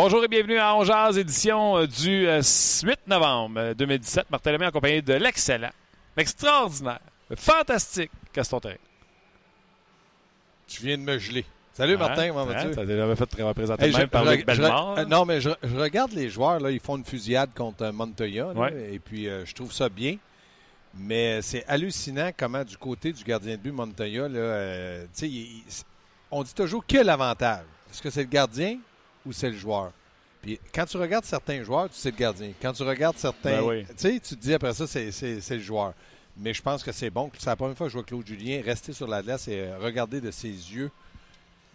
Bonjour et bienvenue à Ongeaz, édition euh, du euh, 8 novembre euh, 2017. Martin Lemay en compagnie de l'excellent, l'extraordinaire, le fantastique Gaston Terrain. Tu viens de me geler. Salut Martin, comment vas-tu? Ça t'avait fait te représenter Hey, même par Luc euh, non, mais je, je regarde les joueurs, là, ils font une fusillade contre euh, Montoya, là, Ouais. et puis euh, je trouve ça bien. Mais c'est hallucinant comment du côté du gardien de but Montoya, là, euh, il- il- on dit toujours que l'avantage. Est-ce que c'est le gardien ou c'est le joueur? Puis quand tu regardes certains joueurs, tu sais le gardien. Quand tu regardes certains, Ben oui. tu sais, tu te dis après ça, c'est, c'est- c'est le joueur. Mais je pense que c'est bon. C'est la première fois que je vois Claude Julien rester sur la glace et regarder de ses yeux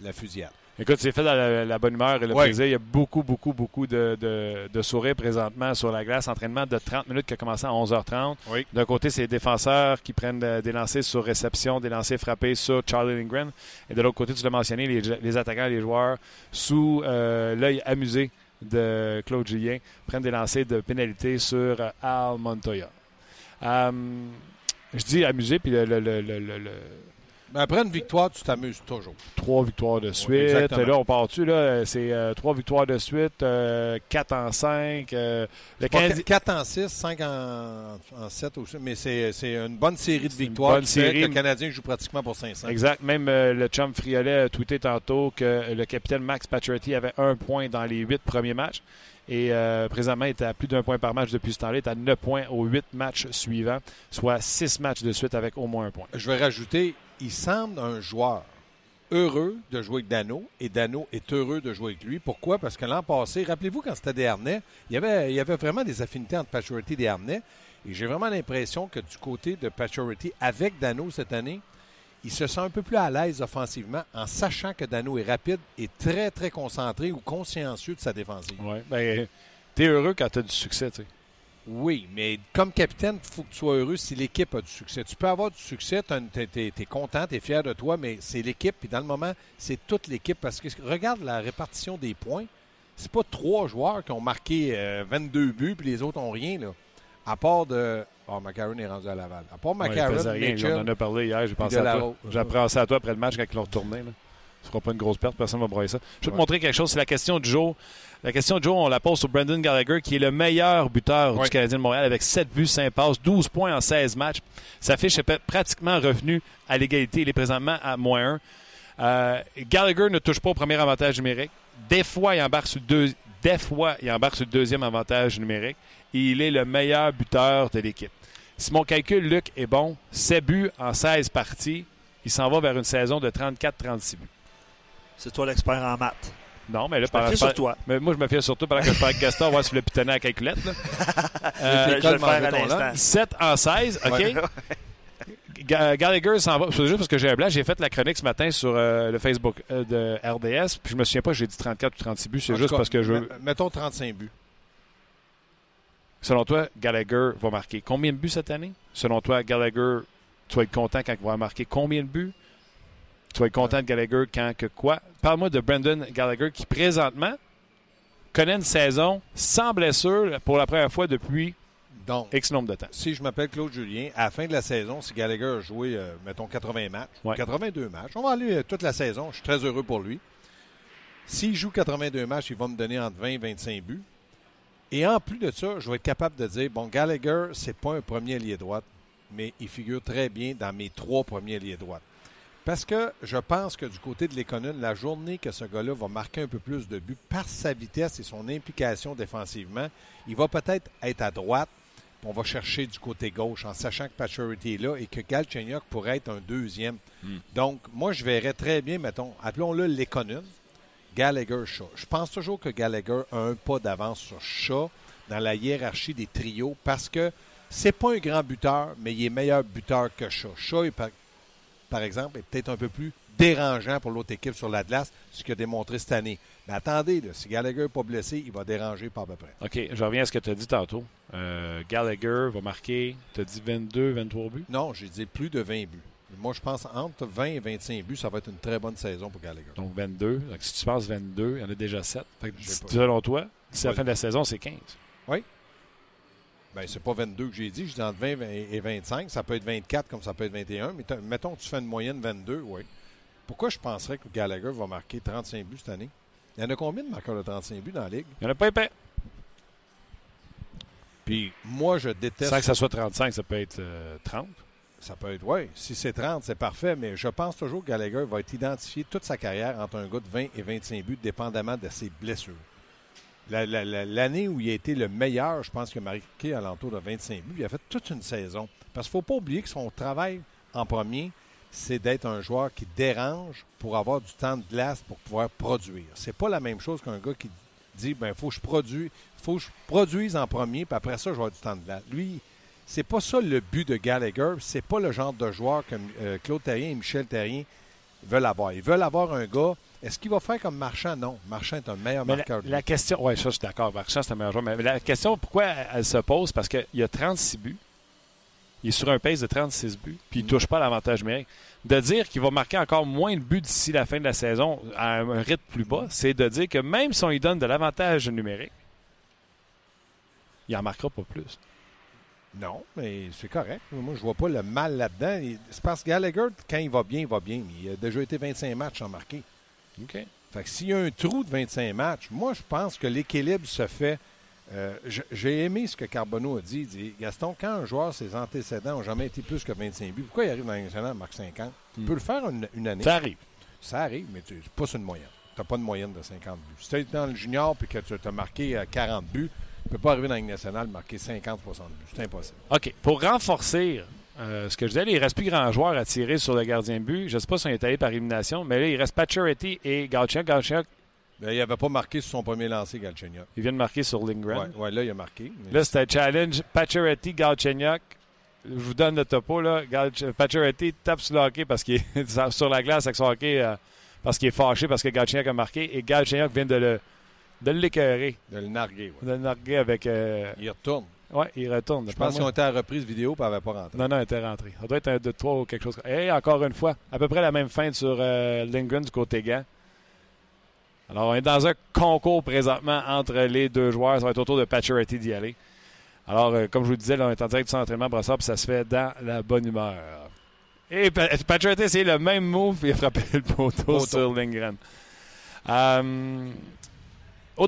la fusillade. Écoute, c'est fait dans la, la bonne humeur et le Ouais. plaisir. Il y a beaucoup, beaucoup, beaucoup de, de, de sourires présentement sur la glace. Entraînement de 30 minutes qui a commencé à 11h30. Oui. D'un côté, c'est les défenseurs qui prennent euh, des lancers sur réception, des lancers frappés sur Charlie Lindgren. Et de l'autre côté, tu l'as mentionné, les, les attaquants et les joueurs, sous euh, l'œil amusé de Claude Julien, prennent des lancers de pénalité sur euh, Al Montoya. Je dis amusé, puis le, le- le- le- après une victoire, tu t'amuses toujours. trois victoires de suite. là, on part dessus. Là, c'est euh, trois victoires de suite, euh, quatre en cinq. euh, le Canadien- 4 en 6, 5 en, en 7 aussi. Mais c'est une bonne série de victoires. bonne série. que Le Canadien joue pratiquement pour 500. Exact. Même le chum Friolet a tweeté tantôt que le capitaine Max Pacioretty avait un point dans les huit premiers matchs. Et euh, présentement, il est à plus d'un point par match depuis ce temps-là. Il est à neuf points aux huit matchs suivants, soit six matchs de suite avec au moins un point. Je vais rajouter, il semble un joueur heureux de jouer avec Dano et Dano est heureux de jouer avec lui. Pourquoi? Parce que l'an passé, rappelez-vous quand c'était des il y avait, vraiment des affinités entre Pacioretty et des. Et j'ai vraiment l'impression que du côté de Pacioretty, avec Dano cette année, il se sent un peu plus à l'aise offensivement en sachant que Dano est rapide et très, très concentré ou consciencieux de sa défensive. Ouais. Ben, t'es heureux quand t'as du succès, tu sais. Oui, mais comme capitaine, il faut que tu sois heureux si l'équipe a du succès. Tu peux avoir du succès, tu es, content, tu es fier de toi, mais c'est l'équipe. Puis dans le moment, c'est toute l'équipe. Parce que regarde la répartition des points. C'est pas trois joueurs qui ont marqué euh, 22 buts, puis les autres ont rien. Là. À part de. Oh, McCarron est rendu à Laval. À part Ouais, il McCarron, faisait rien. Mitchell, On en a parlé hier. J'ai pensé à toi. J'ai pensé à toi après le match quand ils l'ont retourné. Là. Ce sera pas une grosse perte. Personne ne va broyer ça. Je vais te montrer quelque chose. C'est la question de Joe. La question de Joe, on la pose sur Brendan Gallagher, qui est le meilleur buteur Ouais. du Canadien de Montréal avec 7 buts, 5 passes, 12 points en 16 matchs. Sa fiche est pratiquement revenue à l'égalité. Il est présentement à moins 1. Gallagher ne touche pas au premier avantage numérique. Des fois, il embarque sur deux- des fois, il embarque sur le deuxième avantage numérique. Et il est le meilleur buteur de l'équipe. Si mon calcul, Luc, est bon, 7 buts en 16 parties, il s'en va vers une saison de 34-36 buts. C'est toi l'expert en maths. Non, mais là, Je me fie sur toi. mais moi, je me fie surtout pendant que je parle avec Gaston, voir si le pitonner à la calculette. Là. Euh, je vais le faire à manger ton l'instant. lunch. 7 en 16, OK? Ouais. Ga- Gallagher s'en va. C'est juste parce que j'ai un blague. J'ai fait la chronique ce matin sur euh, le Facebook euh, de RDS. Puis je me souviens pas, j'ai dit 34 ou 36 buts. C'est juste cas, parce que je. met- Mettons 35 buts. Selon toi, Gallagher va marquer combien de buts cette année? Selon toi, Gallagher, tu vas être content quand il va marquer combien de buts? Tu vas être content de Gallagher quand que quoi? Parle-moi de Brendan Gallagher qui, présentement, connaît une saison sans blessure pour la première fois depuis Donc, X nombre de temps. si je m'appelle Claude Julien, à la fin de la saison, si Gallagher a joué, euh, mettons, 80 matchs, Ouais. 82 matchs, on va aller euh, toute la saison, je suis très heureux pour lui. S'il joue 82 matchs, il va me donner entre 20 et 25 buts. Et en plus de ça, je vais être capable de dire, bon, Gallagher, c'est pas un premier allié droite, mais il figure très bien dans mes trois premiers alliés droites. Parce que je pense que du côté de l'économie, la journée que ce gars-là va marquer un peu plus de buts par sa vitesse et son implication défensivement, il va peut-être être à droite, puis on va chercher du côté gauche en sachant que Pacioretty est là et que Galchenyuk pourrait être un deuxième. Donc, moi, je verrais très bien, mettons, appelons-le l'économe, Gallagher Shaw. Je pense toujours que Gallagher a un pas d'avance sur Shaw dans la hiérarchie des trios parce que C'est pas un grand buteur, mais il est meilleur buteur que Shaw. Shaw, est par, par exemple, est peut-être un peu plus dérangeant pour l'autre équipe sur la glace, ce qu'il a démontré cette année. Mais attendez, là, si Gallagher n'est pas blessé, il va déranger pas à peu près. OK, je reviens à ce que tu as dit tantôt. Euh, Gallagher va marquer, tu as dit 22, 23 buts? Non, j'ai dit plus de 20 buts. Moi, je pense entre 20 et 25 buts, ça va être une très bonne saison pour Gallagher. Donc 22. Donc si tu penses 22, il y en a déjà 7. Fait que, Je sais pas. selon toi, d'ici la fin de la saison, c'est 15. Ben, c'est pas 22 que j'ai dit, je dis entre 20 et 25. Ça peut être 24 comme ça peut être 21. Mais mettons que tu fais une moyenne 22, oui. Pourquoi je penserais que Gallagher va marquer 35 buts cette année? Il y en a combien de marqueurs de 35 buts dans la Ligue? Il n'y en a pas épais. Puis moi, je déteste. Sans que ça soit 35, ça peut être euh, 30. Ça peut être, oui. Si c'est 30, c'est parfait, mais je pense toujours que Gallagher va être identifié toute sa carrière entre un gars de 20 et 25 buts, dépendamment de ses blessures. La- la- la- L'année où il a été le meilleur, je pense qu'il a marqué à l'entour de 25 buts. Il a fait toute une saison. Parce qu'il ne faut pas oublier que son travail en premier, c'est d'être un joueur qui dérange pour avoir du temps de glace pour pouvoir produire. C'est pas la même chose qu'un gars qui dit ben faut que je produise, faut que je produise en premier, puis après ça, je vais avoir du temps de glace. Lui, c'est pas ça le but de Gallagher. C'est pas le genre de joueur que euh, Claude Terrien et Michel Terrien veulent avoir. Ils veulent avoir un gars. Est-ce qu'il va faire comme Marchand? Non. Marchand est un meilleur Mais marqueur. la question, oui, ça, je suis d'accord. Marchand, c'est un meilleur joueur. Mais la question, pourquoi elle, elle se pose? Parce qu'il y a 36 buts. Il est sur un pace de 36 buts, puis il ne touche pas l'avantage numérique. De dire qu'il va marquer encore moins de buts d'ici la fin de la saison à un, rythme plus bas, c'est de dire que même si on lui donne de l'avantage numérique, il n'en marquera pas plus. Non, mais c'est correct. Moi, je vois pas le mal là-dedans. C'est parce que Gallagher, quand il va bien, il va bien. Il a déjà été 25 matchs sans marquer. OK. Fait que s'il y a un trou de 25 matchs, moi, je pense que l'équilibre se fait. euh, J'ai aimé ce que Carbonneau a dit. Il dit Gaston, quand un joueur, ses antécédents n'ont jamais été plus que 25 buts, pourquoi il arrive dans la nationale, marque 50 Il Hmm. peut le faire une, une année. Ça arrive. Ça arrive, mais tu- pas sur une moyenne. Tu n'as pas de moyenne de 50 buts. Si tu es dans le junior et que tu as marqué euh, 40 buts, tu ne peux pas arriver dans nationale marquer 50-60 buts. C'est impossible. OK. Pour renforcer euh, ce que je disais, là, il ne reste plus grand joueur à tirer sur le gardien de but. Je ne sais pas si on est allé par élimination, mais là, il reste Pacioretty et Galchenyuk. Galchenyuk, Ben, il n'avait pas marqué sur son premier lancé, Galchenyuk. il vient de marquer sur Lindgren. Ouais, ouais, là, il a marqué. mais- Là, c'était un challenge. Pacioretty, Galchenyuk. Je vous donne le topo. Là. Pacioretty tape sur le hockey parce qu'il est sur la glace avec son hockey euh, parce qu'il est fâché parce que Galchenyuk a marqué. Et Galchenyuk vient de le de l'écœurer, de le narguer. ouais. de le narguer avec... euh, Il retourne. Ouais, il retourne. Je pense qu'ils ont été à la reprise vidéo et n'avaient pas rentré. Non, non, il était rentré. Ça doit être un 2-3 ou quelque chose. Et encore une fois, à peu près la même fin sur euh, Lindgren du côté gant. Alors, on est dans un concours présentement entre les deux joueurs. Ça va être autour de Pacioretty d'y aller. Alors, euh, comme je vous disais, là, on est en direct du centre d'entraînement Brassard, puis ça se fait dans la bonne humeur. Et Pa- Pacioretty, c'est le même move, puis il a frappé le poteau sur Lindgren. Euh,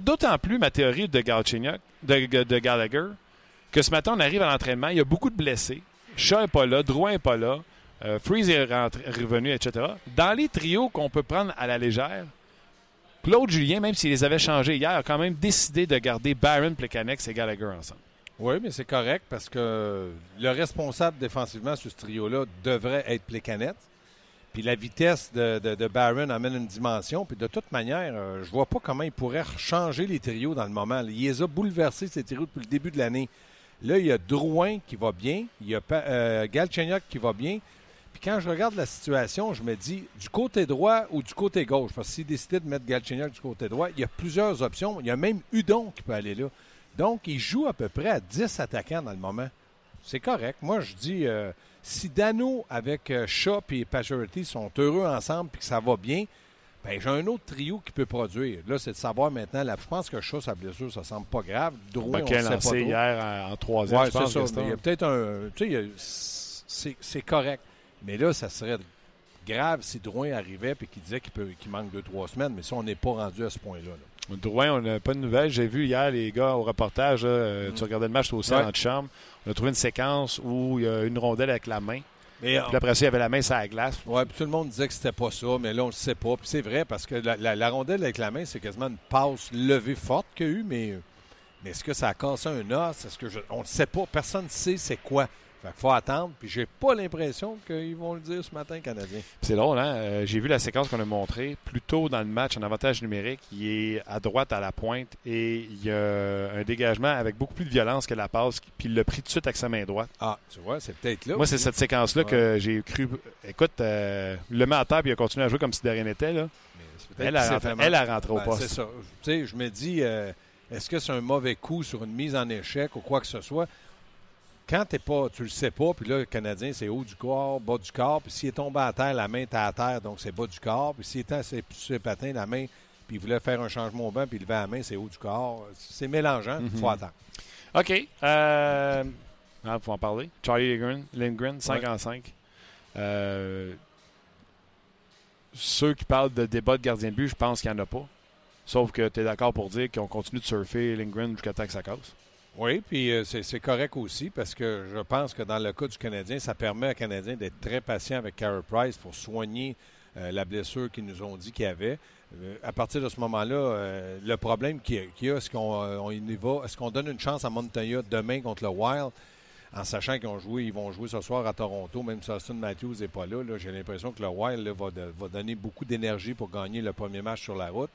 D'autant plus ma théorie de, de Gallagher, que ce matin, on arrive à l'entraînement, il y a beaucoup de blessés. Shaw n'est pas là, Drouin n'est pas là, euh, Freeze est revenu, etc. Dans les trios qu'on peut prendre à la légère, Claude Julien, même s'il les avait changés hier, a quand même décidé de garder Barron, Plekanec et Gallagher ensemble. Oui, mais c'est correct parce que le responsable défensivement sur ce trio-là devrait être Plekanec. Puis la vitesse de, de, de Barron amène une dimension. Puis de toute manière, euh, je vois pas comment il pourrait changer les trios dans le moment. Il les a bouleversés, ces trios, depuis le début de l'année. Là, il y a Drouin qui va bien. Il y a euh, Galchenyuk qui va bien. Puis quand je regarde la situation, je me dis du côté droit ou du côté gauche? Parce s'il décidait de mettre Galchenyuk du côté droit, il y a plusieurs options. Il y a même Udon qui peut aller là. Donc, il joue à peu près à 10 attaquants dans le moment. C'est correct. Moi, je dis, euh, si Dano avec euh, Shaw et Pacioretty sont heureux ensemble et que ça va bien, ben, j'ai un autre trio qui peut produire. Là, c'est de savoir maintenant. Là, je pense que Shaw, sa blessure, ça semble pas grave. Drouin, on Baquet ne sait lancé hier en, en troisième, Ouais, je c'est pense, ça. Gaston. mais Il y a peut-être un. Tu sais, c'est correct. Mais là, ça serait grave si Drouin arrivait et qu'il disait qu'il manque deux, trois semaines. Mais ça, on n'est pas rendu à ce point-là. là. Drouin, on n'a pas de nouvelles. J'ai vu hier les gars au reportage, là, euh, tu regardais le match toi aussi Ouais. en chambre. On a trouvé une séquence où il y a une rondelle avec la main. Mais, Puis après ça, il y avait la main sur la glace. Ouais, puis tout le monde disait que c'était pas ça, mais là, on le sait pas. Puis c'est vrai, parce que la, la- la rondelle avec la main, c'est quasiment une passe levée forte qu'il y a eu, mais, mais est-ce que ça a cassé un os? Est-ce que je- on ne sait pas. Personne ne sait c'est quoi. Fait qu'il faut attendre. Puis j'ai pas l'impression qu'ils vont le dire ce matin, Canadien. C'est drôle, hein? Euh, J'ai vu la séquence qu'on a montrée. Plus tôt dans le match, en avantage numérique, il est à droite à la pointe et il y a un dégagement avec beaucoup plus de violence que la passe. Puis il l'a pris tout de suite avec sa main droite. Ah, tu vois, c'est peut-être là. Moi, c'est cette séquence-là Ouais. que j'ai cru. Écoute, euh, il le met à terre puis il a continué à jouer comme si de rien n'était. Là. Mais Elle a rentré- elle a rentré au Ben, poste. C'est ça. Tu sais, je me dis, euh, est-ce que c'est un mauvais coup sur une mise en échec ou quoi que ce soit? Quand t'es pas, tu le sais pas, puis là, le Canadien, c'est haut du corps, bas du corps, puis s'il est tombé à terre, la main était à terre, donc c'est bas du corps, puis s'il était sur ses patins, la main, puis il voulait faire un changement au banc, puis il levait la main, c'est haut du corps. C'est mélangeant, il Mhm. faut attendre. OK. Euh, ah, faut en parler. Charlie Lindgren, Lindgren 5 Ouais. en 5. Euh, ceux qui parlent de débat de gardien de but, je pense qu'il n'y en a pas. Sauf que tu es d'accord pour dire qu'on continue de surfer Lindgren jusqu'à temps que ça casse. Oui, puis euh, c'est correct aussi parce que je pense que dans le cas du Canadien, ça permet aux Canadiens d'être très patient avec Carey Price pour soigner euh, la blessure qu'ils nous ont dit qu'il avait. Euh, à partir de ce moment-là, le problème qu'il y a- est-ce qu'on on y est-ce qu'on donne une chance à Montoya demain contre le Wild? En sachant qu'ils ils vont jouer ce soir à Toronto, même si Austin Matthews n'est pas là, j'ai l'impression que le Wild va donner beaucoup d'énergie pour gagner le premier match sur la route.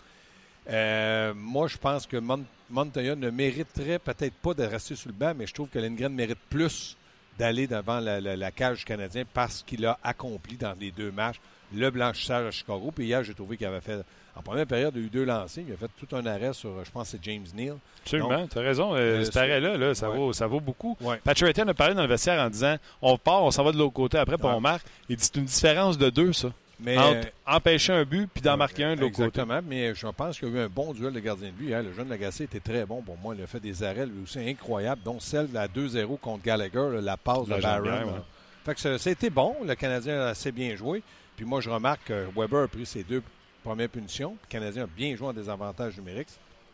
Euh, moi, je pense que Mon- Montoya ne mériterait peut-être pas de rester sur le banc, mais je trouve que Lindgren mérite plus d'aller devant la, la- la cage du Canadien parce qu'il a accompli dans les deux matchs le blanchissage à Chicago. Puis hier, j'ai trouvé qu'il avait fait, en première période, il y a eu deux lancers. Il a fait tout un arrêt sur, je pense, c'est James Neal. Absolument, tu as raison. Euh, Euh, cet arrêt-là, là, ça, Ouais. vaut, ça vaut beaucoup. Ouais. Patrick a parlé dans le vestiaire en disant on part, on s'en va de l'autre côté après, puis Ouais. on marque. Il dit c'est une différence de deux, ça. Mais, Entre empêcher un but puis d'en marquer un de l'autre côté. Exactement, mais je pense qu'il y a eu un bon duel de gardien de but. hein. Le jeune Lagacé était très bon pour moi. Il a fait des arrêts lui aussi incroyables, dont celle de la 2-0 contre Gallagher, là, la passe de Barron. ouais. Fait que c'était bon. Le Canadien a assez bien joué. Puis moi, je remarque que Weber a pris ses deux premières punitions. Le Canadien a bien joué en désavantage numérique.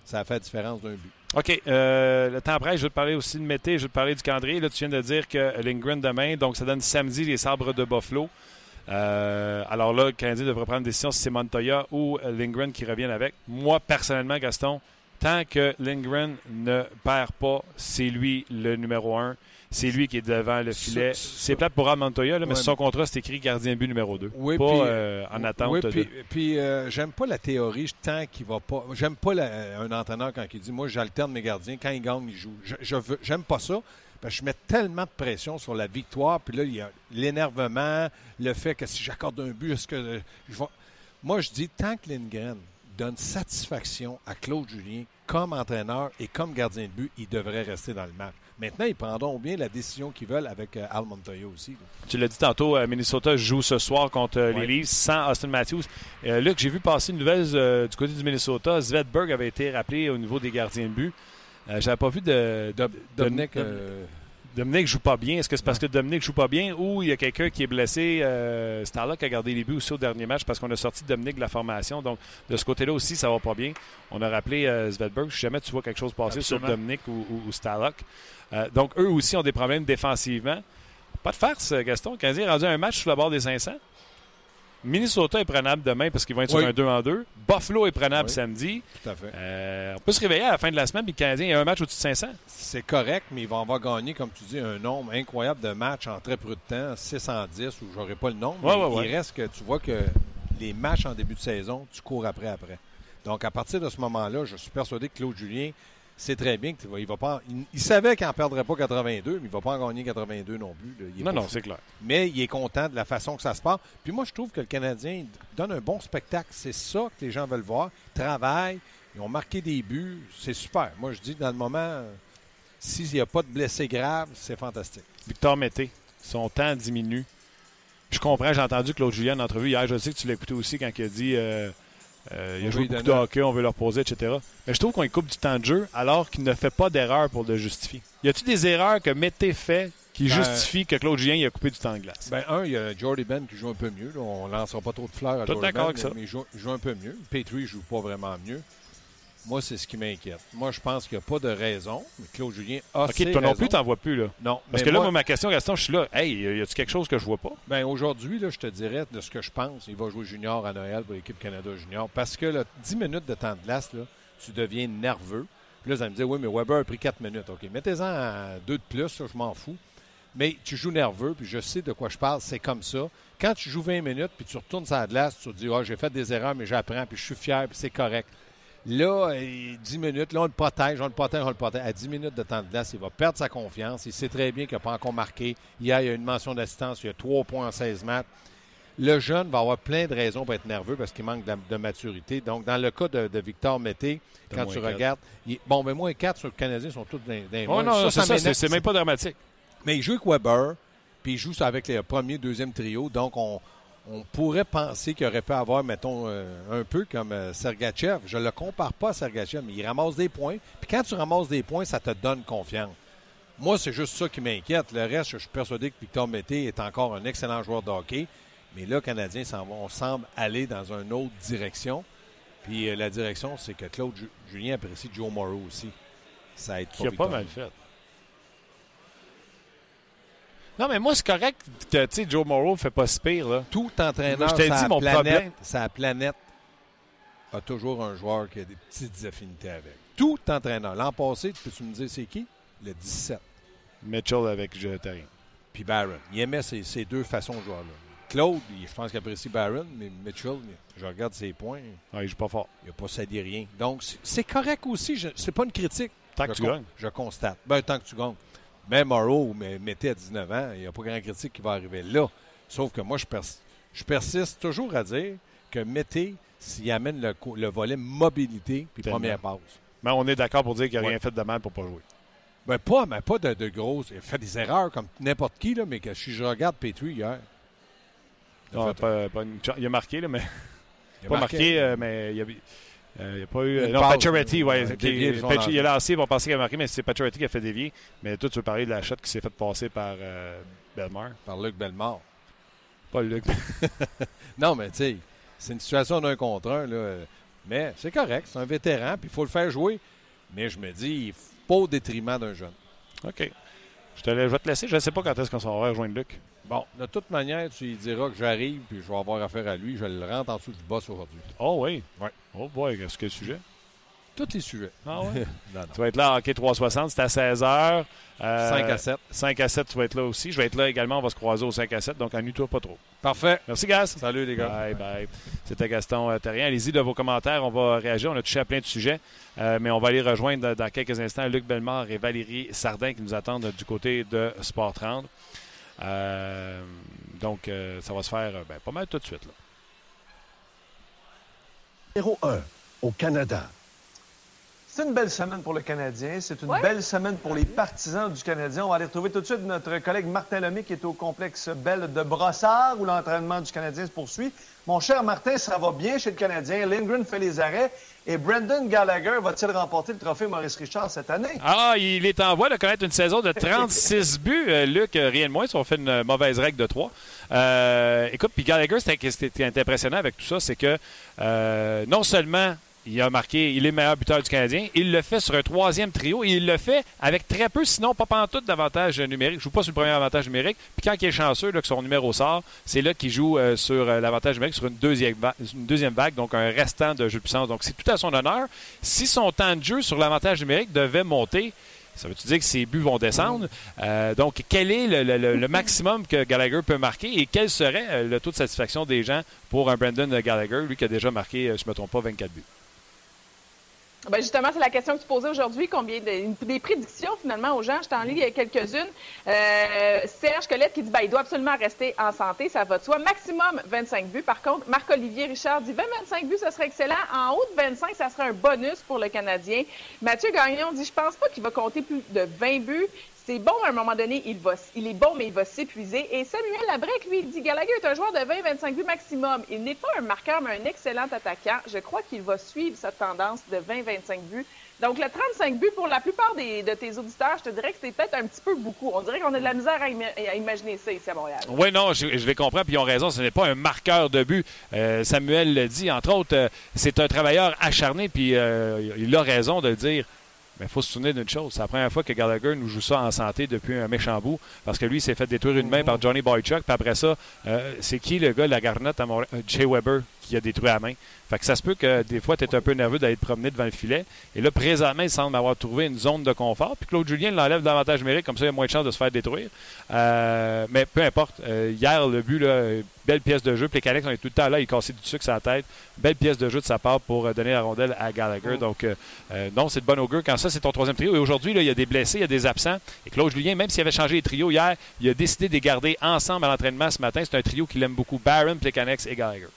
Ça a fait la différence d'un but. OK. euh, le temps presse, je vais te parler aussi de Mété, je vais te parler du calendrier. Là, tu viens de dire que Lindgren demain, donc ça donne samedi les sabres de Buffalo. Euh, alors là, le Canadien devrait prendre une décision si c'est Montoya ou euh, Lindgren qui reviennent avec. Moi, personnellement, Gaston, tant que Lindgren ne perd pas, c'est lui le numéro un. C'est lui qui est devant le filet. C'est plate pour Montoya, là, mais Ouais, sur son contrat, c'est écrit gardien but numéro 2. Oui, pas euh, en attente. Oui, puis, puis, euh, j'aime pas la théorie tant qu'il va pas. J'aime pas la- un entraîneur quand il dit Moi, j'alterne mes gardiens. Quand ils gagnent, ils jouent. Je, je j'aime pas ça. Parce que je mets tellement de pression sur la victoire. Puis là, il y a l'énervement, le fait que si j'accorde un but, est-ce que je vais- Moi, je dis tant que Lindgren donne satisfaction à Claude Julien comme entraîneur et comme gardien de but, il devrait rester dans le match. Maintenant, ils prendront bien la décision qu'ils veulent avec euh, Al Montoya aussi. là. Tu l'as dit tantôt, euh, Minnesota joue ce soir contre euh, Ouais. les Leafs sans Austin Matthews. Luc, j'ai vu passer une nouvelle du côté du Minnesota. Svedberg avait été rappelé au niveau des gardiens de but. Euh, J'avais pas vu de, de, Dominique, de- euh, Dominique joue pas bien. Est-ce que c'est parce que Dominique joue pas bien ou il y a quelqu'un qui est blessé? Euh, Starlock a gardé les buts aussi au dernier match parce qu'on a sorti Dominique de la formation. Donc, de ce côté-là aussi, ça va pas bien. On a rappelé euh, Svedberg. Si jamais tu vois quelque chose passer Absolument. sur Dominique ou, ou, ou Starlock. Euh, donc, eux aussi ont des problèmes défensivement. Pas de farce, Gaston. Le Canadien est rendu un match sur la barre des 500. Minnesota est prenable demain parce qu'ils vont être Oui. sur un 2 en 2. Buffalo est prenable Oui. samedi. tout à fait. Euh, on peut se réveiller à la fin de la semaine puis le Canadien a un match au-dessus de 500. C'est correct, mais ils vont avoir gagné, comme tu dis, un nombre incroyable de matchs en très peu de temps, 610 ou j'aurais pas le nombre. Ouais, ouais. Il reste que tu vois que les matchs en début de saison, tu cours après après. Donc à partir de ce moment-là, je suis persuadé que Claude Julien sait très bien qu'il va, il va pas. Il, il savait qu'il n'en perdrait pas 82, mais il va pas en gagner 82 non plus. là. Il est Non, non, c'est clair. Mais il est content de la façon que ça se passe. Puis moi, je trouve que le Canadien donne un bon spectacle. C'est ça que les gens veulent voir. Ils travaillent, ils ont marqué des buts. C'est super. Moi, je dis, dans le moment, s'il n'y a pas de blessés graves, c'est fantastique. Victor Mété, son temps diminue. Je comprends, j'ai entendu Claude Julien en entrevue hier. Je sais que tu l'as écouté aussi quand il a dit euh, euh, il a joué beaucoup de hockey, on veut leur poser, etc. Mais je trouve qu'on coupe du temps de jeu alors qu'il ne fait pas d'erreur pour le justifier. Y a-t-il des erreurs que Mété fait qui Ben- justifient que Claude Julien il a coupé du temps de glace? Ben, un, il y a Jordy Ben qui joue un peu mieux. là. On ne lancera pas trop de fleurs à Tout Jordy Ben, avec ça. mais il joue, un peu mieux. Petrie ne joue pas vraiment mieux. Moi, c'est ce qui m'inquiète. Moi, je pense qu'il n'y a pas de raison. Mais Claude Julien a OK, ses toi non raisons. plus, t'en vois plus, là. Non. Parce mais que là, moi- moi, ma question, Gaston, je suis là. Hey, y a-tu quelque chose que je vois pas? Ben aujourd'hui, là, je te dirais de ce que je pense, il va jouer junior à Noël pour l'équipe Canada junior. Parce que là, 10 minutes de temps de glace, là, tu deviens nerveux. Puis là, ça me dit, oui, mais Weber a pris 4 minutes. OK, mettez-en à 2 de plus, là, je m'en fous. Mais tu joues nerveux, puis je sais de quoi je parle, c'est comme ça. Quand tu joues 20 minutes, puis tu retournes sur la glace, tu te dis, oh, j'ai fait des erreurs, mais j'apprends, puis je suis fier, puis c'est correct. Là, 10 minutes, là, on le protège, on le protège, on le protège. À 10 minutes de temps de glace, il va perdre sa confiance. Il sait très bien qu'il n'a pas encore marqué. Hier, il y a une mention d'assistance, il y a 3 points en 16 matchs. Le jeune va avoir plein de raisons pour être nerveux parce qu'il manque de, maturité. Donc, dans le cas de, Victor Mété, quand tu regardes, bon, mais moins 4 sur le Canadien sont tous dans oh non, c'est même pas dramatique. Mais il joue avec Weber, puis il joue avec les premiers, deuxième trio. Donc, on, on pourrait penser qu'il aurait pu avoir, mettons, euh, un peu comme euh, Sergachev. Je ne le compare pas à Sergachev, mais il ramasse des points. Puis quand tu ramasses des points, ça te donne confiance. Moi, c'est juste ça qui m'inquiète. Le reste, je suis persuadé que Victor Mété est encore un excellent joueur de hockey. Mais là, le Canadien, on semble aller dans une autre direction. Puis euh, la direction, c'est que Claude Julien apprécie Joe Morrow aussi. Ça aide pas. Qui a pas mal fait. Non, mais moi, c'est correct que tu sais, Joe Morrow ne fait pas si pire. Là. Tout entraîneur, je dit, mon planète, problème. sa planète a toujours un joueur qui a des petites affinités avec. Tout entraîneur. L'an passé, peux-tu me dire c'est qui? Le 17. Mitchell avec Terrien. Puis Barron. Il aimait ces, ces deux façons de joueurs-là. Claude, je pense qu'il apprécie Barron, mais Mitchell, je regarde ses points. Ah, il joue pas fort. Il n'a pas cédé rien. Donc, c'est correct aussi. C'est pas une critique. Tant que tu gagnes. Je constate. Ben, tant que tu gagnes. Même Morrow, mais mettez à 19 ans, il n'y a pas grand critique qui va arriver là. Sauf que moi, je, persiste toujours à dire que Mété, s'il amène le, volet mobilité puis première passe. Mais on est d'accord pour dire qu'il n'a rien fait de mal pour ne pas jouer. Ben pas, mais pas de, de grosses. Il fait des erreurs comme n'importe qui, là, mais que si je regarde Petrie hier. Il a, il a marqué, là, mais. Il a pas marqué, euh, mais il a, euh, il n'y a pas eu. non, Pacioretty, oui. il a lancé, on pensait qu'il a marqué, mais c'est Pacioretty qui a fait dévier. Mais toi, tu veux parler de la shot qui s'est fait passer par euh, Belmar. Par Luc Belmar. Pas Luc. non, mais tu sais, c'est une situation d'un contre un. Là. Mais c'est correct, c'est un vétéran, puis il faut le faire jouer. Mais je me dis, pas au détriment d'un jeune. OK. Je, te, je vais te laisser. Je ne sais pas quand est-ce qu'on va rejoindre Luc. Bon, de toute manière, tu lui diras que j'arrive puis je vais avoir affaire à lui. Je le rentre en dessous du boss aujourd'hui. Oh oui? Oui. Oh boy, qu'est-ce que le sujet? Tous les sujets. Ah ouais? Tu vas être là à Hockey 360, c'est à 16h. 5 euh, à 7. 5 à 7, tu vas être là aussi. Je vais être là également, on va se croiser au 5 à 7, donc ennuie-toi pas trop. Parfait. Merci, Gas. Salut, les gars. Bye, bye. C'était Gaston euh, Terrien. Allez-y de vos commentaires, on va réagir. On a touché à plein de sujets, euh, mais on va aller rejoindre dans quelques instants Luc Bellemare et Valérie Sardin qui nous attendent du côté de Sport 30. donc, ça va se faire ben, pas mal tout de suite. Là. Numéro 1 au Canada. C'est une belle semaine pour le Canadien. C'est une belle semaine pour les partisans du Canadien. On va aller retrouver tout de suite notre collègue Martin Lemay qui est au complexe Belle de Brossard où l'entraînement du Canadien se poursuit. Mon cher Martin, ça va bien chez le Canadien? Lindgren fait les arrêts. Et Brendan Gallagher va-t-il remporter le trophée Maurice Richard cette année? Ah, il est en voie de connaître une saison de 36 buts. Euh, Luc, euh, rien de moins si on fait une mauvaise règle de 3. Euh, écoute, puis Gallagher, ce qui est impressionnant avec tout ça, c'est que non seulement il a marqué, il est meilleur buteur du Canadien. Il le fait sur un troisième trio et il le fait avec très peu, sinon pas pendant tout d'avantage numérique. Je joue pas sur le premier avantage numérique. Puis quand il est chanceux, que son numéro sort, c'est là qu'il joue euh, sur euh, l'avantage numérique sur une deuxième, vague, donc un restant de jeu de puissance. Donc c'est tout à son honneur. Si son temps de jeu sur l'avantage numérique devait monter, ça veut-tu dire que ses buts vont descendre? Euh, donc, quel est le, maximum que Gallagher peut marquer et quel serait le taux de satisfaction des gens pour un Brandon Gallagher, lui qui a déjà marqué, je ne me trompe pas, 24 buts? Ben justement, c'est la question que tu posais aujourd'hui. Combien de, des prédictions finalement aux gens? Je t'en lis quelques-unes. Euh, Serge Colette qui dit ben, il doit absolument rester en santé, ça va de soi. Maximum 25 buts. Par contre, Marc-Olivier Richard dit 20-25 buts, ce serait excellent. En haut de 25, ça serait un bonus pour le Canadien. Mathieu Gagnon dit je pense pas qu'il va compter plus de 20 buts c'est bon à un moment donné, il, est bon, mais il va s'épuiser. Et Samuel Labrec, lui, dit Gallagher est un joueur de 20-25 buts maximum. Il n'est pas un marqueur, mais un excellent attaquant. Je crois qu'il va suivre cette tendance de 20-25 buts. Donc, le 35 buts, pour la plupart de tes auditeurs, je te dirais que c'est peut-être un petit peu beaucoup. On dirait qu'on a de la misère à, imaginer ça ici à Montréal. Oui, non, je, je, les comprends, puis ils ont raison. Ce n'est pas un marqueur de but. Euh, Samuel le dit, entre autres, euh, c'est un travailleur acharné, puis euh, il a raison de dire. Mais il faut se souvenir d'une chose. C'est la première fois que Gallagher nous joue ça en santé depuis un méchant bout. Parce que lui, il s'est fait détruire une main par Johnny Boychuk. Puis après ça, euh, c'est qui le gars, la garnotte à Jay Weber? Qui a détruit à la main. Fait que ça se peut que des fois, tu es un peu nerveux d'aller te promener devant le filet. Et là, présentement, il semble avoir trouvé une zone de confort. Puis Claude Julien l'enlève davantage numérique, comme ça, il y a moins de chances de se faire détruire. Euh, mais peu importe. Euh, hier, le but, là, belle pièce de jeu. Puis les Canucks, on est tout le temps là, il cassait du sucre sur la tête. Belle pièce de jeu de sa part pour euh, donner la rondelle à Gallagher. Oh. Donc, euh, non, c'est de bon augure. Quand ça, c'est ton troisième trio. Et aujourd'hui, là, il y a des blessés, il y a des absents. Et Claude Julien, même s'il avait changé les trios hier, il a décidé de les garder ensemble à l'entraînement ce matin. C'est un trio qu'il aime beaucoup. Barron, Plekanec et Gallagher.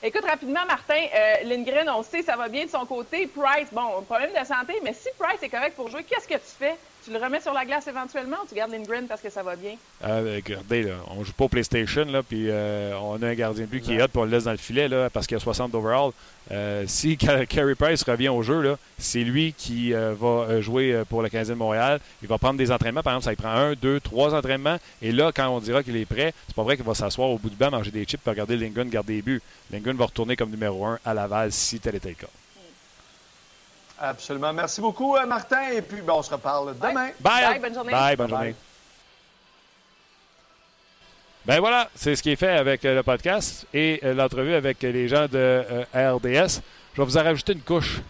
Écoute, rapidement, Martin, euh, Lindgren, on sait, ça va bien de son côté. Price, bon, problème de santé, mais si Price est correct pour jouer, qu'est-ce que tu fais? Tu le remets sur la glace éventuellement ou tu gardes Lindgren parce que ça va bien? Euh, regardez, là, on joue pas au PlayStation, là, puis euh, on a un gardien de but qui est hot, puis on le laisse dans le filet là, parce qu'il a 60 d'overall. Euh, si Ca- Carey Price revient au jeu, c'est lui qui euh, va euh, jouer euh, pour le Canadien de Montréal. Il va prendre des entraînements. Par exemple, ça lui prend un, deux, trois entraînements. Et là, quand on dira qu'il est prêt, c'est pas vrai qu'il va s'asseoir au bout du banc, manger des chips, puis regarder Lingren garder des buts. Lingren va retourner comme numéro un à Laval si tel était le cas. Absolument. Merci beaucoup, euh, Martin. Et puis, ben, on se reparle demain. Bye! Bye, bonne journée. Bye, bonne Bye. journée. Ben voilà, c'est ce qui est fait avec euh, le podcast et euh, l'entrevue avec les gens de euh, RDS. Je vais vous en rajouter une couche.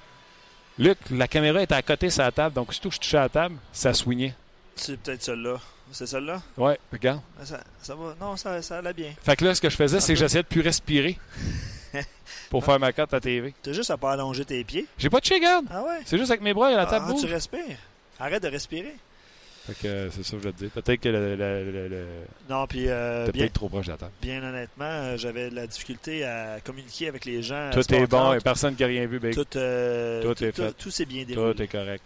Luc, la caméra est à côté sur la table, donc surtout que je touchais à la table, ça swingait. C'est peut-être celle-là. C'est celle-là? Ouais, regarde. Ça, ça va. Non, ça, ça allait bien. Fait que là, ce que je faisais, c'est que j'essayais de plus respirer pour faire ma carte à TV. T'as juste à pas allonger tes pieds. J'ai pas de garde. Ah ouais? C'est juste avec mes bras et la table Ah, tu respires. Arrête de respirer. Fait que euh, c'est ça que je voulais te dire. Peut-être que le, le, le- le- Non, puis euh, peut-être trop proche de la table. bien honnêtement, euh, j'avais de la difficulté à communiquer avec les gens. à Tout est bon, 30. il n'y a personne qui a rien vu, Big. Tout, euh, Tout tout, est fait. tout s'est bien déroulé. Tout est correct.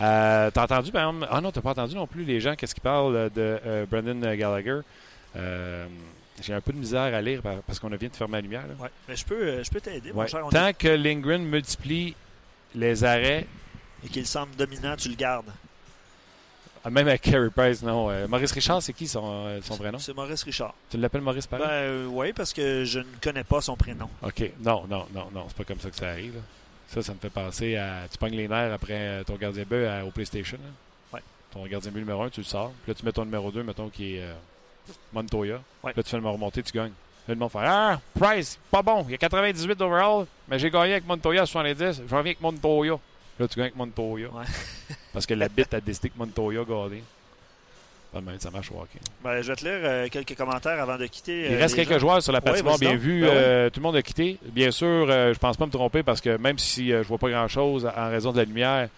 Euh, t'as entendu, par exemple... Ah non, t'as pas entendu non plus les gens, qu'est-ce qu'ils parlent de euh, Brendan Gallagher? Euh, J'ai un peu de misère à lire par- parce qu'on vient de fermer la lumière. là. Ouais. Mais je peux, euh, je peux t'aider, mon Ouais. cher. On Tant que Lindgren multiplie les arrêts, Et qu'il semble dominant, tu le gardes. ah, même avec Carey Price, non. euh, Maurice Richard, c'est qui son, euh, son vrai nom? C'est Maurice Richard. Tu l'appelles Maurice pareil? Ben oui, parce que je ne connais pas son prénom. OK. Non, non, non, non. C'est pas comme ça que ça arrive. là. Ça, ça me fait penser à. Tu pognes les nerfs après euh, ton gardien à- au PlayStation. là. Ouais. Ton gardien but numéro 1, tu le sors. Puis là, tu mets ton numéro 2, mettons, qui est euh, Montoya. Ouais. Là, tu fais le remonter, tu gagnes. Là, le monde fait Ah, Price, pas bon. Il y a 98 overall, mais j'ai gagné avec Montoya à 70. Je reviens avec Montoya. Là, tu gagnes avec Montoya. Ouais. Parce que la bite a décidé que Montoya a gagné. Pas de même, ça marche au hockey. Ben, je vais te lire euh, quelques commentaires avant de quitter. Il euh, reste les quelques gens. joueurs sur la patinoire, bien vu. Ben euh, tout le monde a quitté. Bien sûr, je pense pas me tromper parce que même si je vois pas grand-chose en raison de la lumière,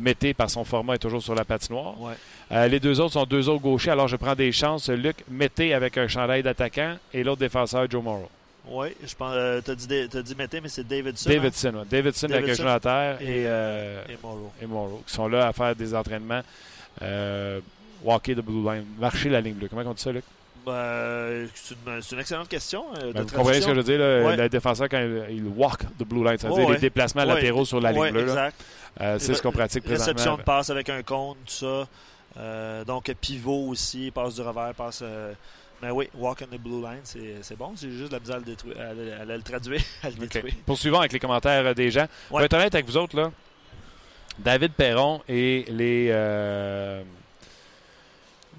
Mété, par son format, est toujours sur la patinoire. Ouais. Les deux autres sont deux autres gauchers, alors je prends des chances. Luc Mété avec un chandail d'attaquant et l'autre défenseur, Joe Morrow. Oui, je pense. Euh, t'as dit, t'as dit Mété, mais c'est Davidson. hein? Davidson, ouais. Davidson, avec un genou à terre Et, et, euh, euh, Et Morrow. et Morrow, qui sont là à faire des entraînements. Euh, walker the blue line, marcher la ligne bleue. Comment on dit ça, Luc? Ben, c'est une, c'est une excellente question. euh, Ben, vous comprenez ce que je veux dire? là? Ouais. Le défenseur, quand il, il walk the blue line, c'est-à-dire ouais. les déplacements Ouais. latéraux sur la ligne bleue. Euh, c'est ce qu'on pratique Réception présentement. de passe avec un compte, tout ça. Euh, donc, pivot aussi, passe du revers, passe. mais oui, walk on the blue line, c'est c'est bon. J'ai juste la misère à le, détruire, à le- à le traduire, à le OK. détruire. Poursuivons avec les commentaires des gens. Pour Ouais. être honnête avec vous autres, là, David Perron et les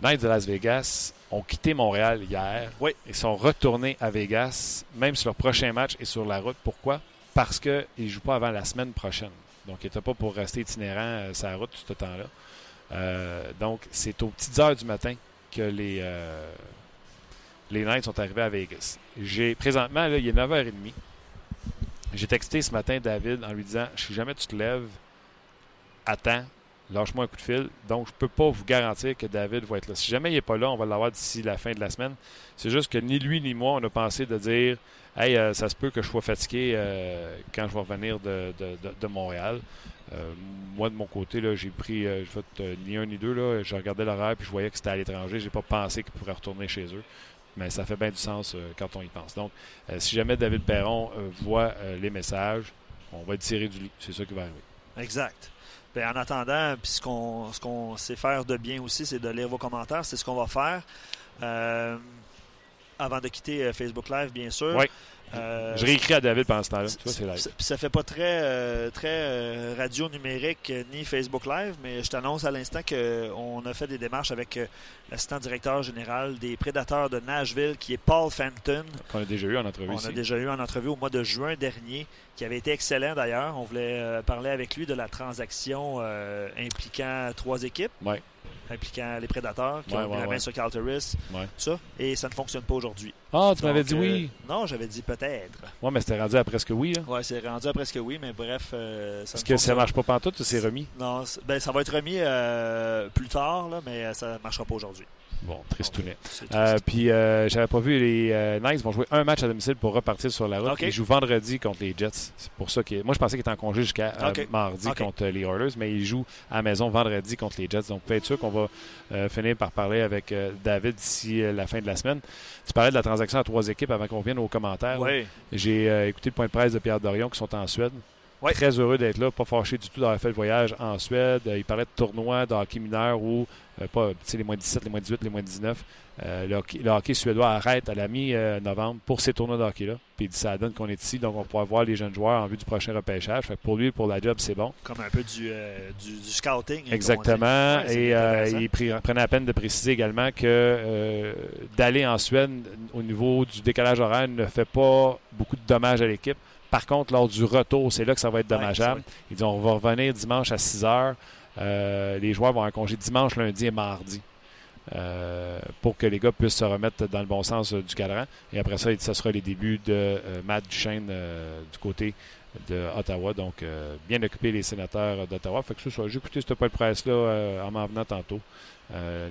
Knights de Las Vegas ont quitté Montréal hier. Oui. Ils sont retournés à Vegas, même si leur prochain match est sur la route. Pourquoi? Parce qu'ils ne jouent pas avant la semaine prochaine. Donc, ils n'étaient pas pour rester itinérants euh, sur la route tout ce temps-là. Euh, donc, c'est aux petites heures du matin que les, euh, les Knights sont arrivés à Vegas. J'ai présentement, là, il est 9h30. J'ai texté ce matin David en lui disant Si jamais tu te lèves, attends, lâche-moi un coup de fil. Donc, je peux pas vous garantir que David va être là. Si jamais il n'est pas là, on va l'avoir d'ici la fin de la semaine. C'est juste que ni lui ni moi, on a pensé de dire Hey, euh, ça se peut que je sois fatigué euh, quand je vais revenir de, de- de- Montréal. Euh, moi, de mon côté, j'ai pris ni un ni deux. Là. Je regardais l'horaire puis je voyais que c'était à l'étranger. J'ai pas pensé qu'il pourrait retourner chez eux. Mais ça fait bien du sens quand on y pense. Donc, si jamais David Perron voit les messages, on va le tirer du lit. C'est ça qui va arriver. Exact. Ben, en attendant, puis ce qu'on ce qu'on sait faire de bien aussi, c'est de lire vos commentaires. C'est ce qu'on va faire. Euh, avant de quitter euh, Facebook Live, bien sûr. Oui. Euh, Je réécris à David pendant ce temps-là. Ça- ça fait pas très, euh, très euh, radio numérique ni Facebook Live, mais je t'annonce à l'instant qu'on a fait des démarches avec l'assistant directeur général des Prédateurs de Nashville, qui est Paul Fenton. Qu'on a déjà eu en entrevue On ici. a déjà eu en entrevue au mois de juin dernier, qui avait été excellent d'ailleurs. On voulait parler avec lui de la transaction impliquant trois équipes. Ouais. Impliquant les prédateurs qui Ouais, ont mis ouais, la main ouais. sur Calteris, Ouais. tout ça, et ça ne fonctionne pas aujourd'hui. Ah, tu m'avais dit oui. euh, non, j'avais dit peut-être. Ouais, mais c'était rendu à presque oui. Là. Ouais, c'est rendu à presque oui, mais bref. euh, ça Est-ce que ça marche pas pantoute ou c'est remis? Non, c'est- ben, ça va être remis euh, plus tard, là, mais ça ne marchera pas aujourd'hui. Bon, tristounet. C'est Euh, puis, euh, j'avais pas vu les euh, Knights vont jouer un match à domicile pour repartir sur la route. Ils jouent vendredi contre les Jets. C'est pour ça que moi je pensais qu'ils étaient en congé jusqu'à euh, mardi contre les Oilers, mais ils jouent à la maison vendredi contre les Jets. Donc, vous pouvez être sûr qu'on va euh, finir par parler avec euh, David d'ici euh, la fin de la semaine. Tu parlais de la transaction à trois équipes avant qu'on vienne aux commentaires. Oui. J'ai euh, écouté le point de presse de Pierre Dorion qui sont en Suède. Ouais. Très heureux d'être là, pas fâché du tout d'avoir fait le voyage en Suède. Euh, il parlait de tournois de hockey mineur où, euh, pas tu sais, les moins 17, les moins 18, les moins 19. Euh, le, hockey, le hockey suédois arrête à la mi-novembre pour ces tournois de hockey-là. Puis il dit ça donne qu'on est ici, donc on pourra voir les jeunes joueurs en vue du prochain repêchage. Fait que pour lui, pour la job, c'est bon. Comme un peu du, euh, du, du scouting. hein, Exactement. Et euh, il prenait la peine de préciser également que euh, d'aller en Suède au niveau du décalage horaire ne fait pas beaucoup de dommages à l'équipe. Par contre, lors du retour, c'est là que ça va être dommageable. Ils disent on va revenir dimanche à 6 heures. Euh, les joueurs vont avoir un congé dimanche, lundi et mardi. euh, pour que les gars puissent se remettre dans le bon sens euh, du cadran. Et après ça, ce sera les débuts de euh, Matt Duchesne du côté de Ottawa. Donc, bien occupé les sénateurs d'Ottawa. Fait que ça, ça, j'ai écouté ce point de presse-là en m'en venant tantôt.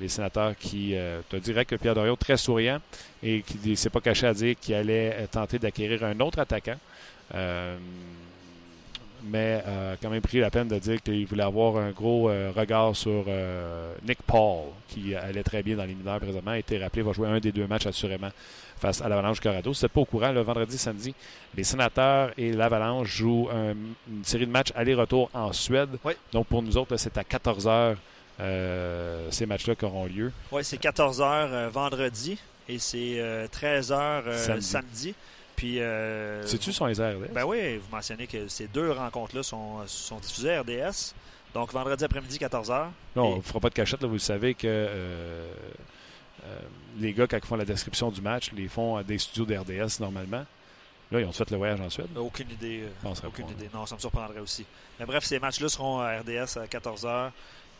Les sénateurs qui, te dirais que Pierre Doriot, très souriant et qui ne s'est pas caché à dire qu'il allait tenter d'acquérir un autre attaquant. Euh, mais euh, a quand même pris la peine de dire qu'il voulait avoir un gros euh, regard sur Nick Paul, qui allait très bien dans les mineurs présentement, a été rappelé, va jouer un des deux matchs assurément face à l'Avalanche Corrado. N'êtes pas au courant, le vendredi, samedi, les Sénateurs et l'Avalanche jouent un- une série de matchs aller-retour en Suède. Oui. Donc pour nous autres, c'est à 14 heures euh, ces matchs-là qui auront lieu. Oui, c'est 14h vendredi et c'est 13h Samedi. samedi. Puis, euh, C'est-tu sur les airs? là? Ben oui, vous mentionnez que ces deux rencontres-là sont, sont diffusées à RDS. Donc, vendredi après-midi, 14h. Non, on ne fera pas de cachette. Là, vous savez que euh, euh, les gars, quand ils font la description du match, les font à des studios d'RDS normalement. Là, ils ont fait le voyage en Suède. Aucune idée. aucune idée. Non, ça me surprendrait aussi. Mais bref, ces matchs-là seront à RDS à 14h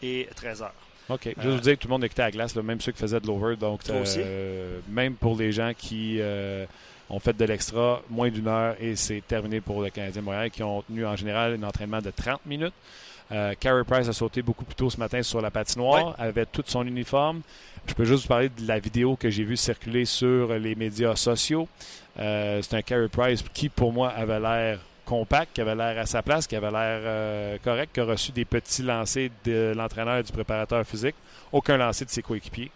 et 13h. OK. Je Euh, vous dire que tout le monde était à la glace, là, même ceux qui faisaient de l'over. Donc, aussi? même pour les gens qui ont fait de l'extra, moins d'une heure et c'est terminé pour le Canadien Montréal, qui ont tenu en général un entraînement de 30 minutes. Euh, Carey Price a sauté beaucoup plus tôt ce matin sur la patinoire, avait tout son uniforme. Je peux juste vous parler de la vidéo que j'ai vue circuler sur les médias sociaux. Euh, c'est un Carey Price qui, pour moi, avait l'air compact, qui avait l'air à sa place, qui avait l'air euh, correct, qui a reçu des petits lancers de l'entraîneur et du préparateur physique. Aucun lancer de ses coéquipiers.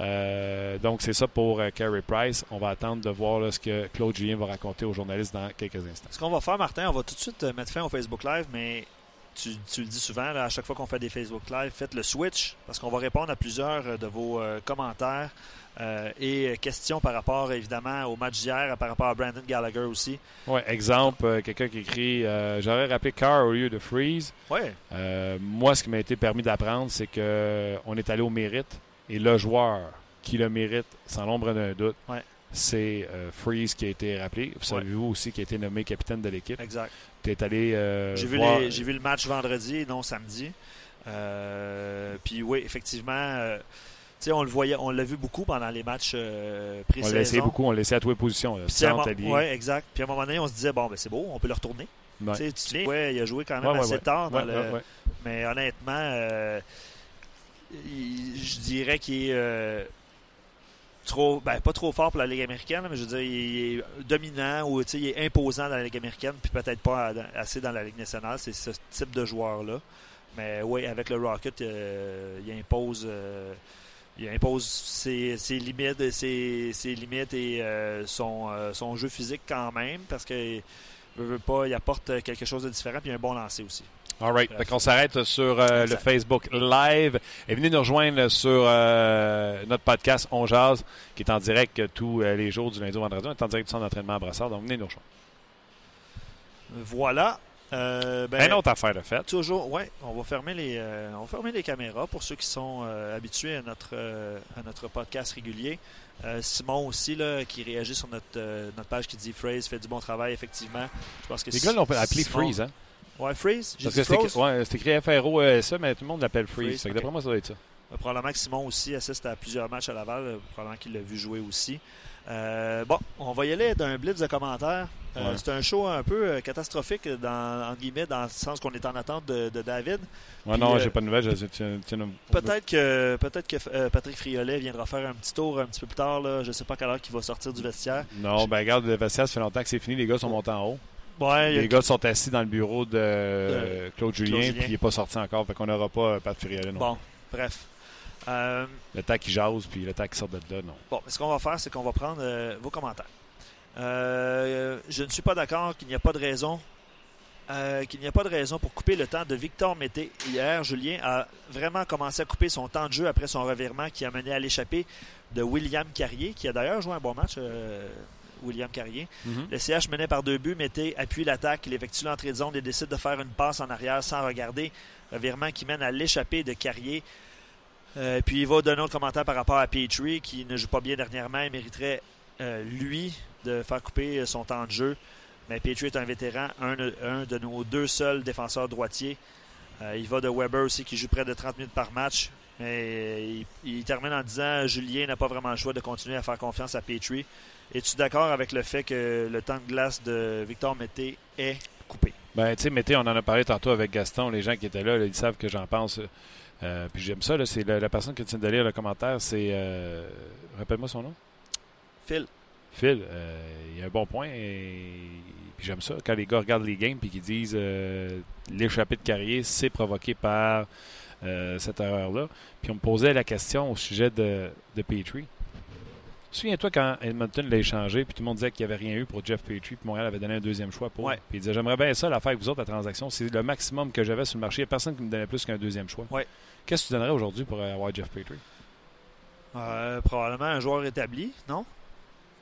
Euh, donc, c'est ça pour euh, Carey Price. On va attendre de voir là, ce que Claude Julien va raconter aux journalistes dans quelques instants. Ce qu'on va faire, Martin, on va tout de suite euh, mettre fin au Facebook Live, mais tu, tu le dis souvent, là, à chaque fois qu'on fait des Facebook Live, faites le switch, parce qu'on va répondre à plusieurs euh, de vos euh, commentaires et questions par rapport, évidemment, au match d'hier, par rapport à Brandon Gallagher aussi. Ouais, exemple, quelqu'un qui écrit J'aurais rappelé Carr au lieu de Freeze. Ouais, moi, ce qui m'a été permis d'apprendre, c'est que euh, on est allé au mérite et le joueur qui le mérite, sans l'ombre d'un doute, Ouais. c'est euh, Freeze qui a été rappelé. Vous Ouais. savez-vous aussi qui a été nommé capitaine de l'équipe? exact. Tu es allé euh, J'ai vu, voir- les- j'ai vu le match vendredi, non samedi. Euh, puis oui, effectivement, on le voyait, on l'a vu beaucoup pendant les matchs euh, On pré-saison. l'a essayé beaucoup, on l'a laissé à toutes les positions. ouais, exact. Puis à un moment donné, on se disait, bon, ben c'est beau, on peut le retourner. Ouais. Tu sais, tu te souviens, ouais, il a joué quand même Ouais, assez tard. dans le-. Mais honnêtement, euh, je dirais qu'il est euh, trop, ben, pas trop fort pour la Ligue américaine, mais je veux dire, il est dominant ou il est imposant dans la Ligue américaine, puis peut-être pas assez dans la Ligue nationale. C'est ce type de joueur-là. Mais oui, avec le Rocket, euh, il impose. euh, il impose ses, ses limites, ses, ses limites et son, jeu physique quand même parce que veut, pas, il apporte quelque chose de différent puis un bon lancer aussi. All right. Fait qu'on s'arrête sur euh, le. Facebook Live. Et venez nous rejoindre sur euh, notre podcast On Jazz, qui est en direct tous euh, les jours du lundi au vendredi. On est en direct du centre d'entraînement à Brassard. Donc, venez nous rejoindre. Voilà. Euh, ben, Une autre affaire de fête. Toujours, ouais, on va fermer les, on va fermer les caméras pour ceux qui sont habitués à notre, à notre podcast régulier. Euh, Simon aussi, là, qui réagit sur notre, euh, notre page qui dit Phrase fait du bon travail, effectivement. Je pense que Les gars l'ont appelé Freeze, hein? Ouais, Freeze. J'ai Parce que c'est Froze. écrit, ouais, c'est écrit F-R-O-E-S-E, mais tout le monde l'appelle Freeze. Freeze. D'après moi, ça doit être ça. Euh, probablement que Simon aussi assiste à plusieurs matchs à Laval. euh, probablement qu'il l'a vu jouer aussi. Euh, bon, on va y aller d'un blitz de commentaires. Ouais. C'est un show un peu catastrophique, dans, en guillemets, dans le sens qu'on est en attente de, de David. Ouais, Puis, non, j'ai pas de nouvelles. Peut-être que, peut que Patrick Friolet viendra faire un petit tour un petit peu plus tard. Là. Je sais pas à quelle heure il va sortir du vestiaire. Non, ben regarde, le vestiaire, ça fait longtemps que c'est fini. Les gars sont montés en haut. Ouais, a- Les gars sont assis dans le bureau de Claude Julien, Julien. puis il n'est pas sorti encore. Fait qu'on n'aura pas euh, Pat Friolet, non. Bon, bref. Euh, Le temps qu'il jase, puis le temps qu'il sort de là, non. bon, ce qu'on va faire, c'est qu'on va prendre euh, vos commentaires. Euh, je ne suis pas d'accord qu'il n'y a pas de raison qu'il n'y a pas de raison pour couper le temps de Victor Mété. Hier, Julien a vraiment commencé à couper son temps de jeu après son revirement qui a mené à l'échappée de William Carrier, qui a d'ailleurs joué un bon match, William Carrier. Le CH menait par deux buts, Mété appuie l'attaque, il effectue l'entrée de zone et décide de faire une passe en arrière sans regarder. Revirement qui mène à l'échappée de Carrier. Euh, puis il va donner un commentaire par rapport à Petrie qui ne joue pas bien dernièrement. Il mériterait, euh, lui, de faire couper son temps de jeu. Mais Petrie est un vétéran, un, un de nos deux seuls défenseurs droitiers. Euh, il va de Weber aussi qui joue près de 30 minutes par match. Mais il, il termine en disant Julien n'a pas vraiment le choix de continuer à faire confiance à Petrie. Es-tu d'accord avec le fait que le temps de glace de Victor Mété est coupé? Ben, tu sais, mettez, on en a parlé tantôt avec Gaston. Les gens qui étaient là, là, ils savent que j'en pense. Euh, puis j'aime ça. là, C'est la, la personne qui vient de lire le commentaire, c'est. euh, Rappelle-moi son nom. Phil, Phil, euh, il a un bon point. Et... Puis j'aime ça. Quand les gars regardent les games puis qu'ils disent euh, l'échappée de carrière, c'est provoqué par euh, cette erreur-là. Puis on me posait la question au sujet de, de Petrie. Souviens-toi quand Edmonton l'a échangé, puis tout le monde disait qu'il n'y avait rien eu pour Jeff Petrie, puis Montréal avait donné un deuxième choix pour. Ouais. Puis il disait J'aimerais bien ça, l'affaire avec vous autres, la transaction. C'est le maximum que j'avais sur le marché. Il n'y a personne qui me donnait plus qu'un deuxième choix. Ouais. Qu'est-ce que tu donnerais aujourd'hui pour avoir Jeff Petrie? Euh, probablement un joueur établi, non?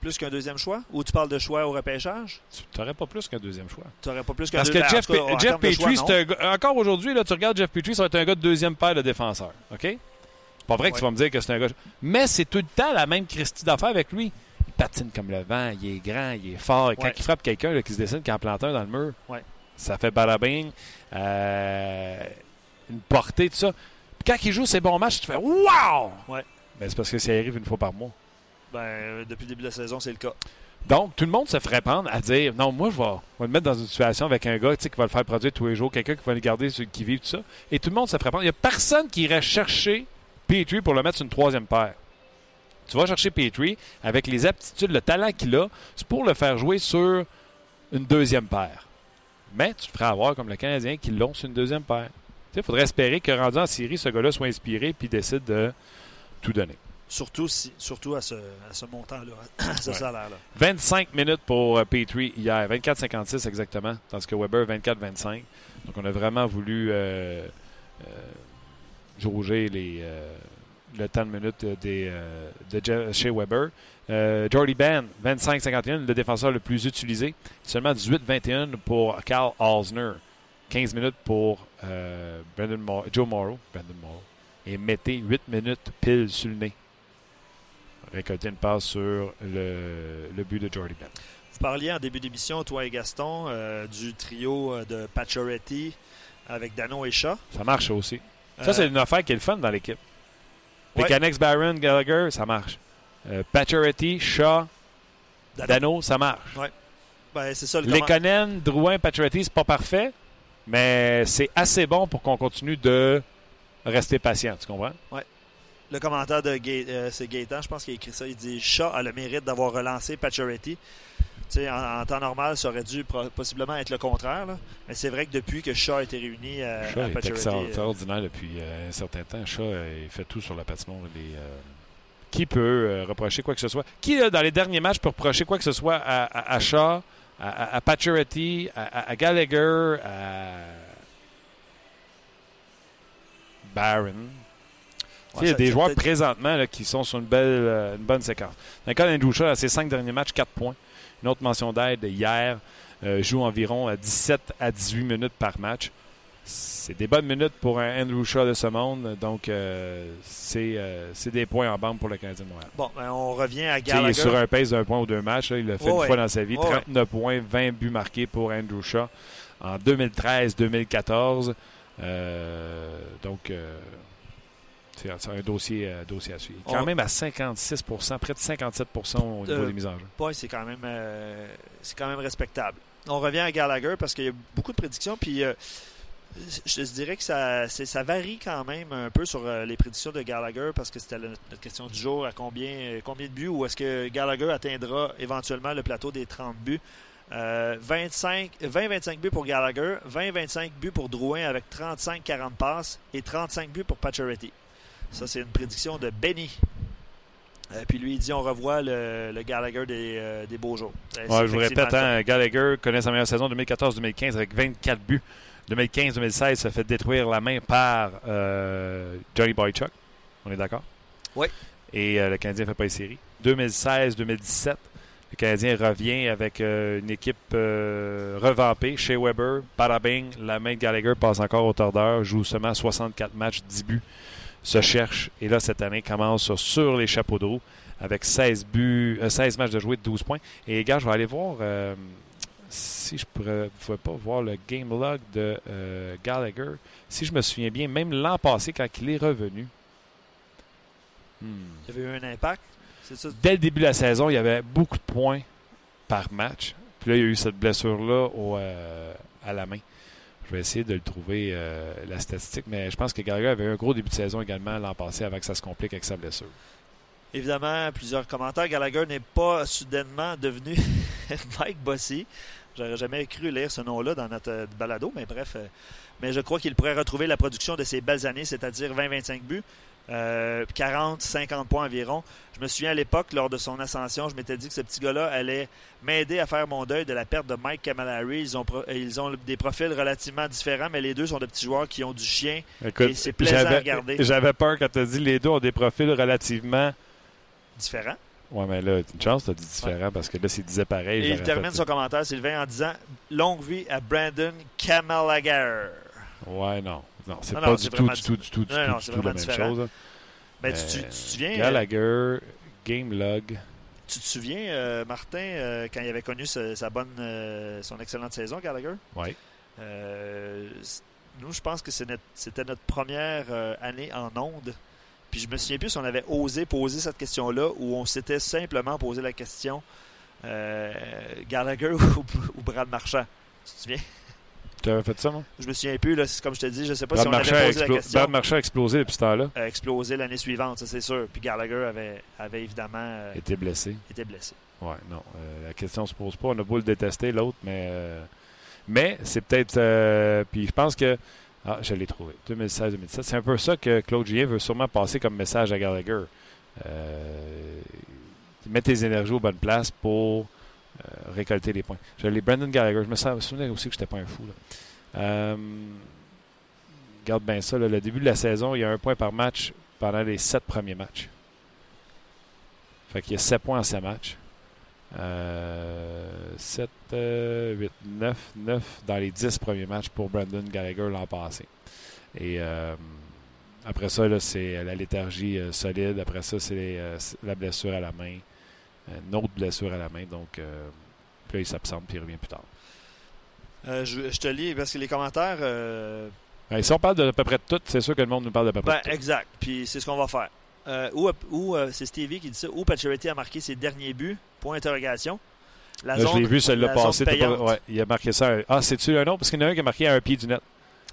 Plus qu'un deuxième choix? Ou tu parles de choix au repêchage? Tu n'aurais pas plus qu'un deuxième choix. Tu n'aurais pas plus qu'un Parce que deuxième Jeff, tout cas, en Jeff choix, Petrie, un encore aujourd'hui, là, tu regardes Jeff Petrie, ça va être un gars de deuxième paire de défenseurs. OK? C'est pas vrai que tu vas me dire que c'est un gars. Mais c'est tout le temps la même Christie d'affaires avec lui. Il patine comme le vent, il est grand, il est fort. Et Quand Ouais. il frappe quelqu'un qui se dessine, qui en plante un dans le mur, Ouais. ça fait barabing. Euh, une portée, tout ça. Puis quand il joue ses bons matchs, tu fais Wow! Ben, c'est parce que ça arrive une fois par mois. Ben, euh, depuis le début de la saison, c'est le cas. Donc, tout le monde se ferait prendre à dire non, moi, je vais, je vais le mettre dans une situation avec un gars qui va le faire produire tous les jours, quelqu'un qui va le garder qui vit, tout ça. Et tout le monde se ferait prendre. Il n'y a personne qui irait chercher Petrie pour le mettre sur une troisième paire. Tu vas chercher Petrie avec les aptitudes, le talent qu'il a, c'est pour le faire jouer sur une deuxième paire. Mais tu te ferais avoir comme le Canadien qui l'ont sur une deuxième paire. Il faudrait espérer que rendu en série, ce gars-là soit inspiré puis décide de tout donner. Surtout, si, surtout à ce, à ce montant-là, à ce Ouais. salaire-là. 25 minutes pour euh, Petrie hier, 24-56 exactement, tandis que Weber 24-25. Donc on a vraiment voulu euh, euh, jauger les, euh, le temps de minutes des, de Je- chez Weber. Jordy Ben, 25-51, le défenseur le plus utilisé. Seulement 18-21 pour Carl Osner. 15 minutes pour Brendan Mor- Joe Morrow. Brendan Morrow. Et mettez 8 minutes pile sur le nez. Récolter une passe sur le, le but de Jordy Ben. Vous parliez en début d'émission, toi et Gaston, euh, du trio euh, de Pacioretty avec Dano et Shaw. Ça marche aussi. Euh, Ça, c'est une affaire qui est le fun dans l'équipe. Ouais. Pekanex, Barron, Gallagher, ça marche. Euh, Pacioretty, Shaw, Dano. Dano, ça marche. Ben, c'est ça le Lekonen, Drouin, Pacioretty, c'est pas parfait, mais c'est assez bon pour qu'on continue de rester patient, tu comprends? Le commentaire de Gay- euh, c'est Gaétan, je pense qu'il a écrit ça. Il dit Shaw a le mérite d'avoir relancé Pacioretty. Tu sais, en, en temps normal, ça aurait dû possiblement être le contraire. là. Mais c'est vrai que depuis que Shaw a été réuni euh, à est Pacioretty, euh, extraordinaire depuis euh, un certain temps. Shaw, euh, il fait tout sur la patinoire. Il est, euh, Qui peut reprocher quoi que ce soit? Qui, là, dans les derniers matchs, peut reprocher quoi que ce soit à, à, à Shaw, à, à, à Pacioretty, à, à- à Gallagher, à, Barron? Ouais, il y a des joueurs présentement là, qui sont sur une, belle, euh, une bonne séquence. D'Andrew Shaw, à ses cinq derniers matchs, 4 points. Une autre mention d'aide hier, euh, joue environ à 17 à 18 minutes par match. C'est des bonnes minutes pour un Andrew Shaw de ce monde. Donc, euh, c'est euh, des points en bande pour le Canadien de Montréal. Bon, ben, on revient à Tu sais, il est Gallagher. sur un pace d'un point ou deux matchs. là. Il l'a fait une ouais. fois dans sa vie. Ouais, ouais. 39 points, 20 buts marqués pour Andrew Shaw en 2013-2014. Euh, donc, euh, c'est un dossier, euh, dossier à suivre. Quand On- même à 56% près de 57% au niveau Euh, des mises en jeu. Ouais, c'est quand même euh, quand même respectable. On revient à Gallagher parce qu'il y a beaucoup de prédictions puis je te dirais que ça, ça varie quand même un peu sur les prédictions de Gallagher parce que c'était notre question du jour à combien, combien de buts ou est-ce que Gallagher atteindra éventuellement le plateau des 30 buts? Euh, 25 20-25 buts pour Gallagher, 20-25 buts pour Drouin avec 35-40 passes et 35 buts pour Pacioretty. Ça, c'est une prédiction de Benny. Euh, puis lui, il dit on revoit le, le Gallagher des, euh, des beaux jours. Euh, Ouais, je vous répète, hein, Gallagher connaît sa meilleure saison 2014-2015 avec 24 buts. 2015-2016 se fait détruire la main par Johnny Boychuk. On est d'accord? Oui. Et le Canadien ne fait pas les séries. 2016-2017, le Canadien revient avec une équipe revampée. Chez Weber, Bing, la main de Gallagher passe encore au tordeur, joue seulement 64 matchs, 10 buts, se cherche. Et là, cette année, commence sur, les chapeaux de roue avec 16, buts, euh, 16 matchs de jouer de 12 points. Et gars, je vais aller voir euh, si je pourrais, pouvais pas voir le game log de euh, Gallagher. Si je me souviens bien, même l'an passé, quand il est revenu. Hmm. Il y avait eu un impact. Ça? Dès le début de la saison, il y avait beaucoup de points par match. Puis là, il y a eu cette blessure-là au, euh, à la main. Je vais essayer de le trouver, euh, la statistique, mais je pense que Gallagher avait un gros début de saison également l'an passé avant que ça se complique avec sa blessure. Évidemment, plusieurs commentaires. Gallagher n'est pas soudainement devenu Mike Bossy. J'aurais jamais cru lire ce nom-là dans notre euh, balado, mais bref. euh, mais je crois qu'il pourrait retrouver la production de ses belles années, c'est-à-dire 20-25 buts, euh, 40-50 points environ. Je me souviens à l'époque, lors de son ascension, je m'étais dit que ce petit gars-là allait m'aider à faire mon deuil de la perte de Mike Camilleri. Ils ont, pro- ils ont des profils relativement différents, mais les deux sont de petits joueurs qui ont du chien. Écoute, Et c'est plaisant à regarder. J'avais peur quand tu as dit les deux ont des profils relativement. Différents. Ouais, mais là, une chance, tu as dit différent parce que là, s'il disait pareil. Et il termine fait- son commentaire, Sylvain, en disant Longue vie à Brandon Kamalager. Ouais, non. Non, c'est pas du tout, du tout, du tout, du tout, la même chose. là. Mais tu, Euh, te souviens, Gallagher, Game Log. tu te souviens euh, Martin, euh, quand il avait connu sa, bonne, son excellente saison, Gallagher? C- Nous, je pense que c'était notre première année en onde. Puis je me souviens plus si on avait osé poser cette question-là ou on s'était simplement posé la question euh, Gallagher ou, ou Brad Marchand. Tu te souviens? Tu avais fait ça, non? Je me souviens plus, là, comme je te dis, je sais pas Brad si on Marchand, a avait posé la question. Brad Marchand a explosé depuis ce temps-là. a explosé l'année suivante, ça c'est sûr. Puis Gallagher avait, avait évidemment euh, était blessé. été blessé. Ouais, non. euh, la question se pose pas. On a beau le détester, l'autre, mais. euh, mais c'est peut-être. euh, puis je pense que. Ah, je l'ai trouvé. 2016-2017. C'est un peu ça que Claude Julien veut sûrement passer comme message à Gallagher. Mets tes énergies aux bonnes places pour euh, récolter les points. Je l'ai Brandon Gallagher. Je me sou- souvenais aussi que j'étais pas un fou. Là. Euh, regarde bien ça. le début de la saison, il y a un point par match pendant les sept premiers matchs. Fait qu'il y a 7 points en 7 matchs. Euh, 7, 8, 9, 9 dans les 10 premiers matchs pour Brandon Gallagher l'an passé. Et euh, après ça, c'est la léthargie solide. Après ça, c'est la blessure à la main. Une autre blessure à la main. Donc, euh, puis là, il s'absente puis il revient plus tard. Euh, je, je te lis parce que les commentaires. euh, Ouais, si on parle de à peu près de tout, c'est sûr que le monde nous parle de à peu près ben, de tout. exact. Puis c'est ce qu'on va faire. Euh, où où, euh, c'est Stevie qui dit ça. Où Pacioretty a marqué ses derniers buts? Point d'interrogation. La je l'ai vu, zone passer. pas- ouais, il a marqué ça. Ah, c'est-tu un autre? Parce qu'il y en a un qui a marqué à un pied du net.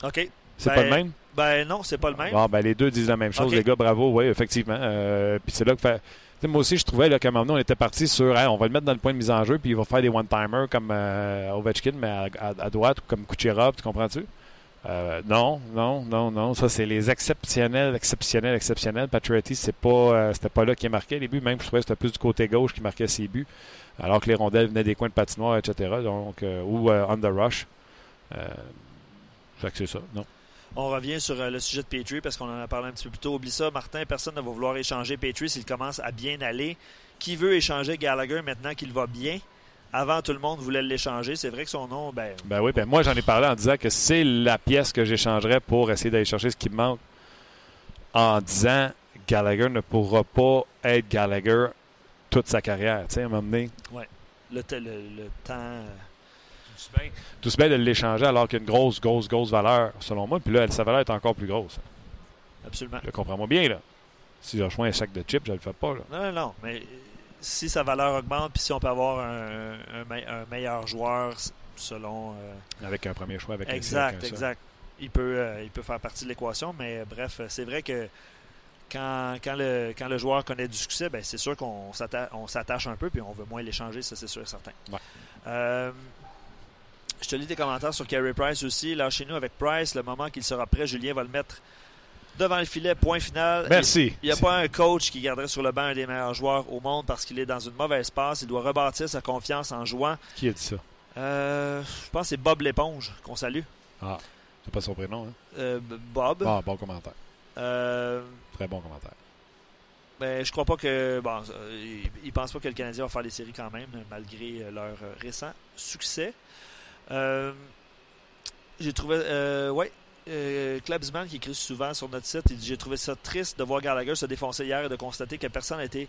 OK. C'est Ben, pas le même? Ben non, c'est pas le même. Bon, ben, les deux disent la même chose, les gars. Bravo, oui, effectivement. Euh, puis c'est là que fait. Moi aussi, je trouvais qu'à un moment donné, on était parti sur on va le mettre dans le point de mise en jeu, puis il va faire des one-timers comme euh, Ovechkin, mais à, droite, ou comme Kucherov, tu comprends-tu? Euh, non, non, non, non. Ça, c'est les exceptionnels, exceptionnels, exceptionnels. Patriotti, c'est pas, euh, c'était pas là qu'il marquait les buts. Même, je trouvais que c'était plus du côté gauche qui marquait ses buts, alors que les rondelles venaient des coins de patinoire, etc. Donc, euh, ou euh, on the rush. C'est ça, non. On revient sur euh, le sujet de Petrie parce qu'on en a parlé un petit peu plus tôt. Oublie ça, Martin, personne ne va vouloir échanger Petrie s'il commence à bien aller. Qui veut échanger Gallagher maintenant qu'il va bien? Avant, tout le monde voulait l'échanger. C'est vrai que son nom, ben, Ben oui, ben moi j'en ai parlé en disant que c'est la pièce que j'échangerais pour essayer d'aller chercher ce qui me manque. En disant Gallagher ne pourra pas être Gallagher toute sa carrière. Tu sais, à un moment donné, le, le- le temps. Tout se bien de l'échanger alors qu'il y a une grosse, grosse, grosse valeur, selon moi. Puis là, sa valeur est encore plus grosse. Absolument. Je comprends-moi bien, là. Si je rejoins un sac de chips, je le fais pas, là. Non, non, non. Mais euh, si sa valeur augmente, puis si on peut avoir un, un me- un meilleur joueur selon. euh, Avec un premier choix, avec exact, un exact. Il peut, euh, il peut faire partie de l'équation, mais bref, c'est vrai que quand, quand, le, quand le joueur connaît du succès, ben, c'est sûr qu'on s'atta- on s'attache un peu, puis on veut moins l'échanger, ça c'est sûr et certain. Ouais. Euh, je te lis des commentaires sur Carey Price aussi. Là, chez nous, avec Price, le moment qu'il sera prêt, Julien va le mettre devant le filet, point final. Merci. Il n'y a pas un coach qui garderait sur le banc un des meilleurs joueurs au monde parce qu'il est dans une mauvaise passe. Il doit rebâtir sa confiance en jouant. Qui a dit ça? Euh, je pense que c'est Bob l'éponge qu'on salue. Ah, c'est pas son prénom, hein? Euh, Bob. Ah, bon commentaire. Euh, Très bon commentaire. ben, je crois pas que. Bon, euh, il, il pense pas que le Canadien va faire les séries quand même, malgré leur récent succès. Euh, J'ai trouvé. Euh, ouais. Euh, Klebsman qui écrit souvent sur notre site, il dit J'ai trouvé ça triste de voir Gallagher se défoncer hier et de constater que personne n'a été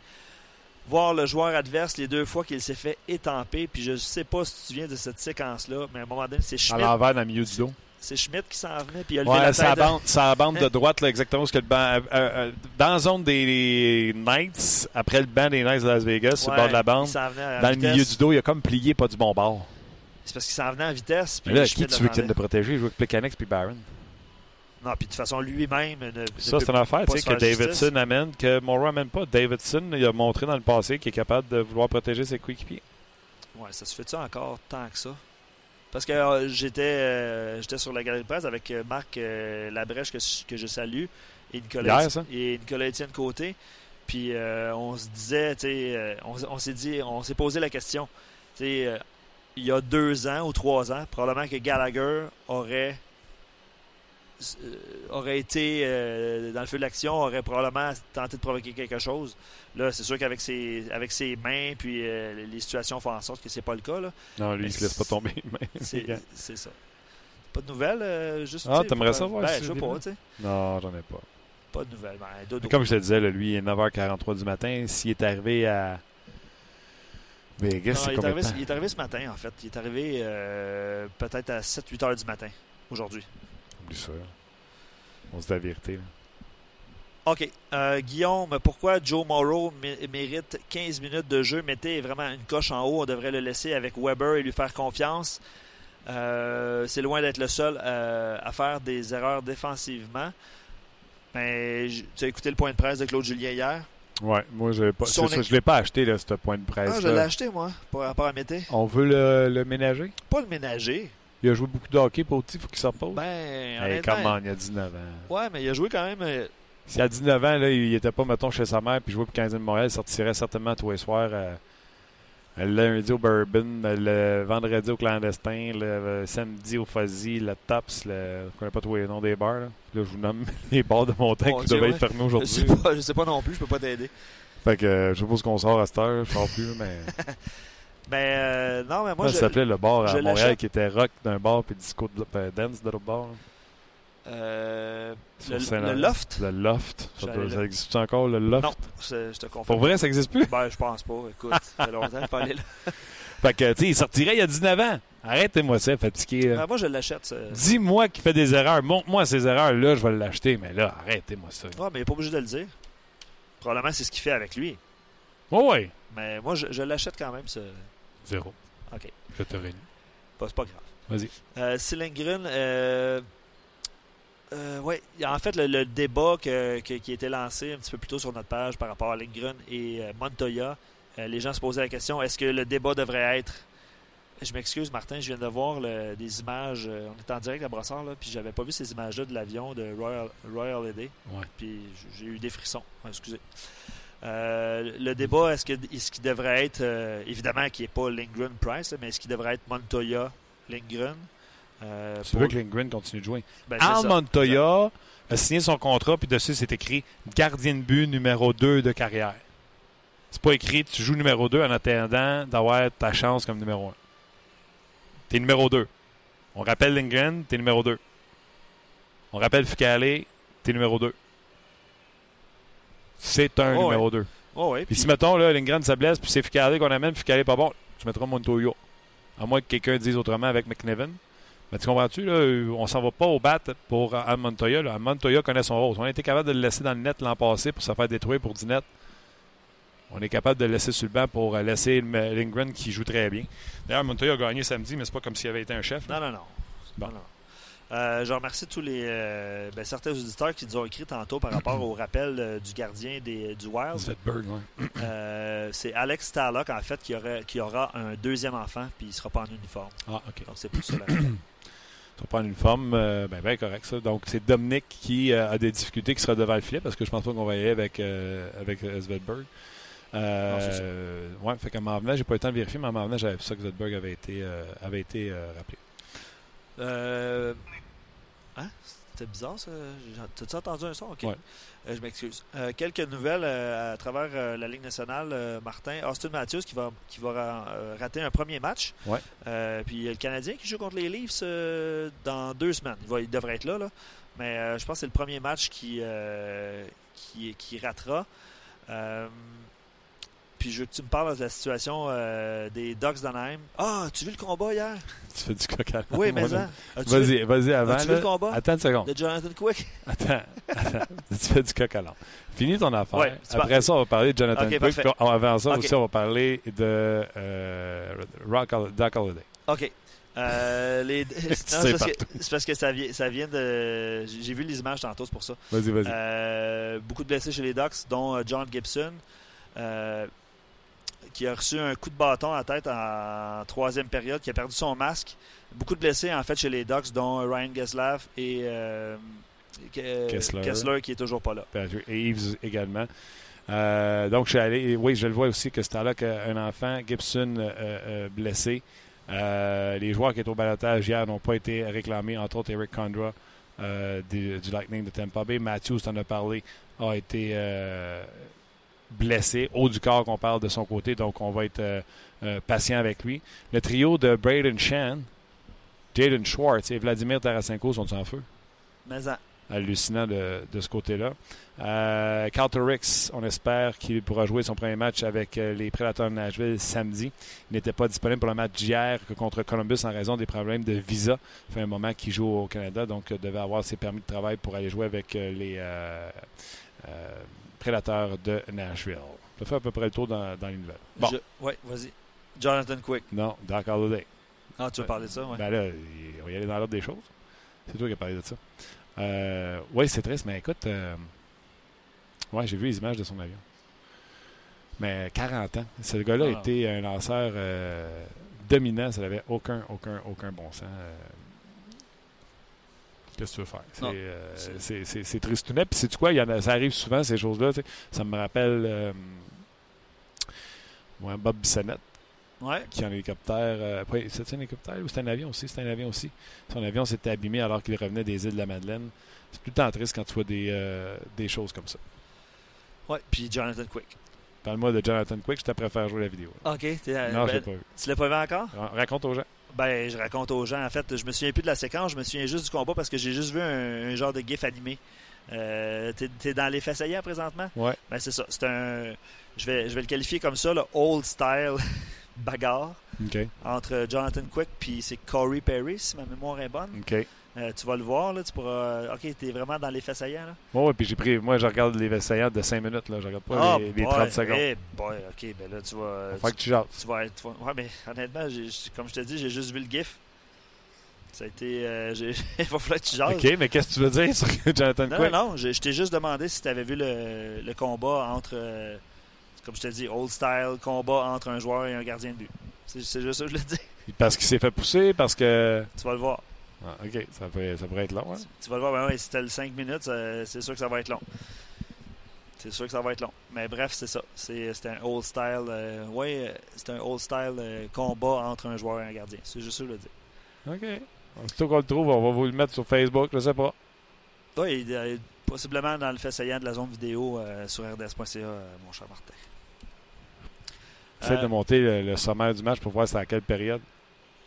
voir le joueur adverse les deux fois qu'il s'est fait étamper. Puis je sais pas si tu te souviens de cette séquence-là, mais à un moment donné, c'est À Schmidt, l'envers, dans le milieu du dos. c'est Schmidt qui s'en venait, puis il a levé Ouais, la tête. bande, de droite, là, exactement ce que le banc. euh, euh, dans la zone des Knights, après le banc des Knights de Las Vegas, sur le bord de la bande, à dans le milieu du dos, il a comme plié, pas du bon bord. C'est parce qu'il s'en venait en vitesse. Puis Mais là, qui tu veux qu'il de protéger? Il joue avec Plekanec puis Barron. Non, puis de toute façon, lui-même. Ça, c'est une affaire, tu sais, que justice. Davidson amène, que Morrow amène pas. Davidson, il a montré dans le passé qu'il est capable de vouloir protéger ses coéquipiers. Ouais, ça se fait-tu encore tant que ça? Parce que euh, j'étais euh, j'étais sur la galerie de presse avec euh, Marc euh, Labrèche, que, que je salue, et Nicolas, Hier, et Nicolas Étienne Côté. Puis euh, on se disait, tu sais, on, on s'est dit, on s'est posé la question. Tu sais, il y a deux ans ou trois ans, probablement que Gallagher aurait euh, aurait été euh, dans le feu de l'action, aurait probablement tenté de provoquer quelque chose. Là, c'est sûr qu'avec ses, avec ses mains, puis euh, les situations font en sorte que c'est pas le cas. Là. Non, lui, Mais il se laisse pas tomber. C'est, ça. Pas de nouvelles, euh, juste. Ah, t'aimerais pas- ça voir Ben, si je sais pas, tu sais. Non, j'en ai pas. Pas de nouvelles. Ben. Comme je te disais, là, lui, il est 9h43 du matin. S'il est arrivé à Vegas, Non, c'est il, est arrivé, temps? il est arrivé ce matin, en fait. Il est arrivé euh, peut-être à 7-8 heures du matin, aujourd'hui. Oublie ça. On se dit la vérité. là. OK. Euh, Guillaume, pourquoi Joe Morrow mé- mérite 15 minutes de jeu? Mettez vraiment une coche en haut. On devrait le laisser avec Weber et lui faire confiance. Euh, c'est loin d'être le seul euh, à faire des erreurs défensivement. Mais j- tu as écouté le point de presse de Claude Julien hier? Ouais, moi, je pas, Son ça, je l'ai pas acheté, là, ce point de presse. Ah, je l'ai acheté, moi, par rapport à Mété. On veut le, le ménager? Pas le ménager. Il a joué beaucoup de hockey pour petit, il faut qu'il s'en repose. Ben, hey, comment, il a 19 ans. Ouais, mais il a joué quand même. S'il a 19 ans, là, il était pas, mettons, chez sa mère, puis jouait pour 15 de Montréal, il sortirait certainement tous les soirs. euh, le lundi au Bourbon, le vendredi au Clandestin, le samedi au Fuzzy, le Tops, le... je connais pas tous les noms des bars. Là, Là, je vous nomme les bars de montagne Mon qui devaient ouais. être fermés je, aujourd'hui. sais pas, je sais pas non plus, je peux pas t'aider. Fait que euh, je suppose qu'on sort à cette heure, je sors plus, mais... Mais euh, non, mais moi, ça je, s'appelait le bar je à Montréal qui était rock d'un bar puis disco de, euh, dance de l'autre bar. là. Euh, le, le loft? Le loft. Ça, existe encore, le loft? Non, je, je te confonds. Pour vrai, ça existe plus? Ben, je pense pas. Écoute, ça fait longtemps que je là. Fait que, tu sais, il sortirait il y a 19 ans. Arrêtez-moi ça, fatigué. Ben, moi, je l'achète. Dis-moi qu'il fait des erreurs. Montre-moi ces erreurs. Là, je vais l'acheter. Mais là, arrêtez-moi ça. Ouais, mais il n'est pas obligé de le dire. Probablement, c'est ce qu'il fait avec lui. Oh, ouais. Mais moi, je, je l'achète quand même. ça. Zéro. OK. Je te réunis. Pas- C'est pas grave. Vas-y. Euh, euh, euh, ouais, en fait, le, le débat que- que- qui a été lancé un petit peu plus tôt sur notre page par rapport à Lindgren et euh, Montoya, euh, les gens se posaient la question est-ce que le débat devrait être. Je m'excuse, Martin, je viens de voir le- des images. on est en direct à Brossard, là, puis j'avais pas vu ces images-là de l'avion de Royal, Royal Holiday. Ouais. Puis j'ai eu des frissons. Excusez. Le débat, est-ce que est-ce qu'il devrait être, évidemment, qui n'est pas Lindgren Price, mais est-ce qu'il devrait être Montoya Lindgren Euh, Tu pour- veux que Lindgren continue de jouer? ben, Al. Montoya a signé son contrat, puis dessus, c'est écrit gardien de but numéro 2 de carrière. C'est pas écrit tu joues numéro 2 en attendant d'avoir ta chance comme numéro 1. T'es numéro 2. On rappelle Lindgren, t'es numéro 2. On rappelle Ficale, t'es numéro 2. C'est un Oh, numéro 2. Oh, ouais, Puis si, mettons, là, Lindgren se blesse, puis c'est Ficale qu'on amène, Ficale est pas bon, tu mettras Montoya. À moins que quelqu'un dise autrement avec McNevin. Mais tu comprends-tu, là, on s'en va pas au bat pour Al Montoya. Là. Al Montoya connaît son rôle. On a été capable de le laisser dans le net l'an passé pour se faire détruire pour 10 nets. On est capable de le laisser sur le banc pour euh, laisser Lindgren qui joue très bien. D'ailleurs, Montoya a gagné samedi, mais c'est pas comme s'il avait été un chef. là. Non, non, non. Bon. Non, non. Euh, je remercie tous les euh, ben, certains auditeurs qui nous ont écrit tantôt par rapport au rappel euh, du gardien des, du Wild. Ouais. C'est Alex Starlock, en fait, qui, aurait, qui aura un deuxième enfant, puis il ne sera pas en uniforme. Ah, OK. Donc, c'est pour ça. Ça prend une uniforme, euh, ben, ben correct ça. Donc c'est Dominique qui euh, a des difficultés, qui sera devant le filet parce que je pense pas qu'on va y aller avec, euh, avec euh, Svedberg. Euh, Non, ouais, fait qu'à m'en venant, j'ai pas eu le temps de vérifier, mais à m'en venant, j'avais vu ça que Svedberg avait été, avait été rappelé. Hein? C'était bizarre, ça. J'ai- T'as-tu entendu un son? OK. Ouais. Euh, je m'excuse. Euh, quelques nouvelles euh, à travers la Ligue nationale, Martin. Austin Matthews qui va, qui va ra- rater un premier match. Ouais. Puis il y a le Canadien qui joue contre les Leafs dans deux semaines. Il, va- il devrait être là, là. Mais je pense que c'est le premier match qui, qui, qui ratera. Puis je veux que tu me parles de la situation euh, des Ducks d'Anaheim. Ah, as-tu vu le combat hier? Tu fais du coq à Oui, mais ça. As-tu vu- Vas-y, vas-y avant. As-tu vu le combat? Attends une seconde. de Jonathan Quick? Attends, attends. tu fais du coq à. Finis ton affaire. Ouais, tu Après ça, on va parler de Jonathan Ok, Quick. puis avant ça Ok. aussi, on va parler de euh, Rock Doc Holiday. OK. Euh, les... c'est, parce que, parce ça vient, ça vient de. J'ai vu les images tantôt, c'est pour ça. Vas-y, vas-y. Euh, beaucoup de blessés chez les Ducks, dont John Gibson, euh, qui a reçu un coup de bâton à la tête en troisième période, qui a perdu son masque. Beaucoup de blessés, en fait, chez les Ducks, dont Ryan Geslav et euh, Ke- Kessler. qui est toujours pas là. Patrick Eves également. Euh, donc, je suis allé. Oui, je le vois aussi que c'était là qu'un enfant, Gibson, euh, blessé. Les joueurs qui étaient au balotage hier n'ont pas été réclamés, entre autres Eric Condra du, du Lightning de Tampa Bay. Matthews, t'en as parlé, a été blessé. Haut du corps qu'on parle de son côté, donc on va être euh, euh, patient avec lui. Le trio de Braden Shan, Jaden Schwartz et Vladimir Tarasenko sont en feu Mais en- hallucinant de, de ce côté-là. Euh, Calterix, on espère qu'il pourra jouer son premier match avec les Prédateurs de Nashville samedi. Il n'était pas disponible pour le match d'hier contre Columbus en raison des problèmes de visa. Ça fait un moment qu'il joue au Canada, donc devait avoir ses permis de travail pour aller jouer avec les euh, Prédateurs de Nashville. Ça fait à peu près le tour dans, dans les nouvelles. Bon, je- ouais, vas-y. Jonathan Quick. non, Doc Holiday. Ah, tu veux parler de ça? Ouais. Ben là, on va y aller dans l'ordre des choses. C'est toi qui as parlé de ça. Euh, oui, c'est triste, mais écoute, euh, ouais, j'ai vu les images de son avion. Mais 40 ans. Ce gars-là Ah. était un lanceur euh, dominant. Ça n'avait aucun, aucun, aucun bon sens. Qu'est-ce que tu veux faire? C'est, euh, c'est- c'est, c'est, c'est tristounet. Puis sais-tu quoi? Il y en a, ça arrive souvent, ces choses-là. Ça me rappelle euh, ouais, Bob Bissonnette Ouais. qui est en hélicoptère. Euh, c'est un hélicoptère ou c'est un avion? Aussi? C'est un avion aussi. Son avion s'était abîmé alors qu'il revenait des îles de la Madeleine. C'est tout le temps triste quand tu vois des, euh, des choses comme ça. Ouais. Puis Jonathan Quick. Parle-moi de Jonathan Quick, je te préfère jouer la vidéo. OK. non, ben, je l'ai pas vu. tu l'as pas vu encore? Ra- Raconte aux gens. Ben, je raconte aux gens. En fait, je me souviens plus de la séquence, je me souviens juste du combat parce que j'ai juste vu un, un genre de gif animé. Euh, t'es, t'es dans les saillants présentement? Ouais. Ben, c'est ça. C'est un. Je vais, je vais le qualifier comme ça, le old style bagarre entre Jonathan Quick puis c'est Corey Perry, si ma mémoire est bonne. Euh, tu vas le voir, là, tu pourras. Ok, t'es vraiment dans les faits saillants, là. Ouais, ouais, puis j'ai pris. Moi, je regarde les essayants de 5 minutes, là. Je regarde pas Ah, les, les boy, 30 secondes. eh boy, ok, ben là, tu vas. Faut que tu jases. tu vas être. Ouais, mais honnêtement, comme je te dis, j'ai juste vu le GIF. Ça a été. euh, Il va falloir que tu jases. OK, mais qu'est-ce que tu veux dire sur Jonathan Non, Quick? non, non, je, je t'ai juste demandé si tu avais vu le, le combat entre. euh, comme je te dis, old style, combat entre un joueur et un gardien de but. C'est juste ça que je le dis. Parce qu'il s'est fait pousser, parce que. Tu vas le voir. Ah, OK, ça pourrait, ça pourrait être long. Hein? Tu vas le voir, ben ouais, si t'as le 5 minutes, euh, c'est sûr que ça va être long. C'est sûr que ça va être long. Mais bref, c'est ça. C'est un old style. euh, ouais, euh, c'est un old style euh, combat entre un joueur et un gardien. C'est juste ça le dis. OK. Aussitôt qu'on le trouve, on va vous le mettre sur Facebook, je sais pas. Oui, euh, possiblement dans le fait saillant de la zone vidéo euh, sur rds.ca, euh, mon cher Martin. Essaye Euh, de monter le, le sommaire du match pour voir c'est à quelle période.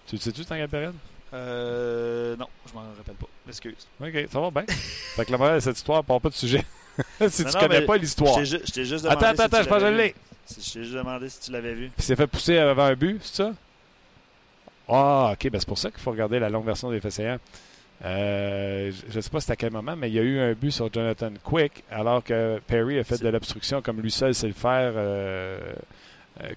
Tu le sais-tu, c'est dans quelle période? Euh, non, je m'en rappelle pas. Excuse. OK, ça va bien. fait que la morale de cette histoire part pas de sujet. si Non, tu non, connais pas l'histoire. je t'ai juste demandé. Attends, attends, si attends, tu je pense que je l'ai. Je t'ai juste demandé si tu l'avais vu. Puis il s'est fait pousser avant un but, c'est ça? Ah, OK, ben c'est pour ça qu'il faut regarder la longue version des saillants. Euh, je ne sais pas c'était à quel moment, mais il y a eu un but sur Jonathan Quick, alors que Perry a fait de l'obstruction comme lui seul sait le faire, euh,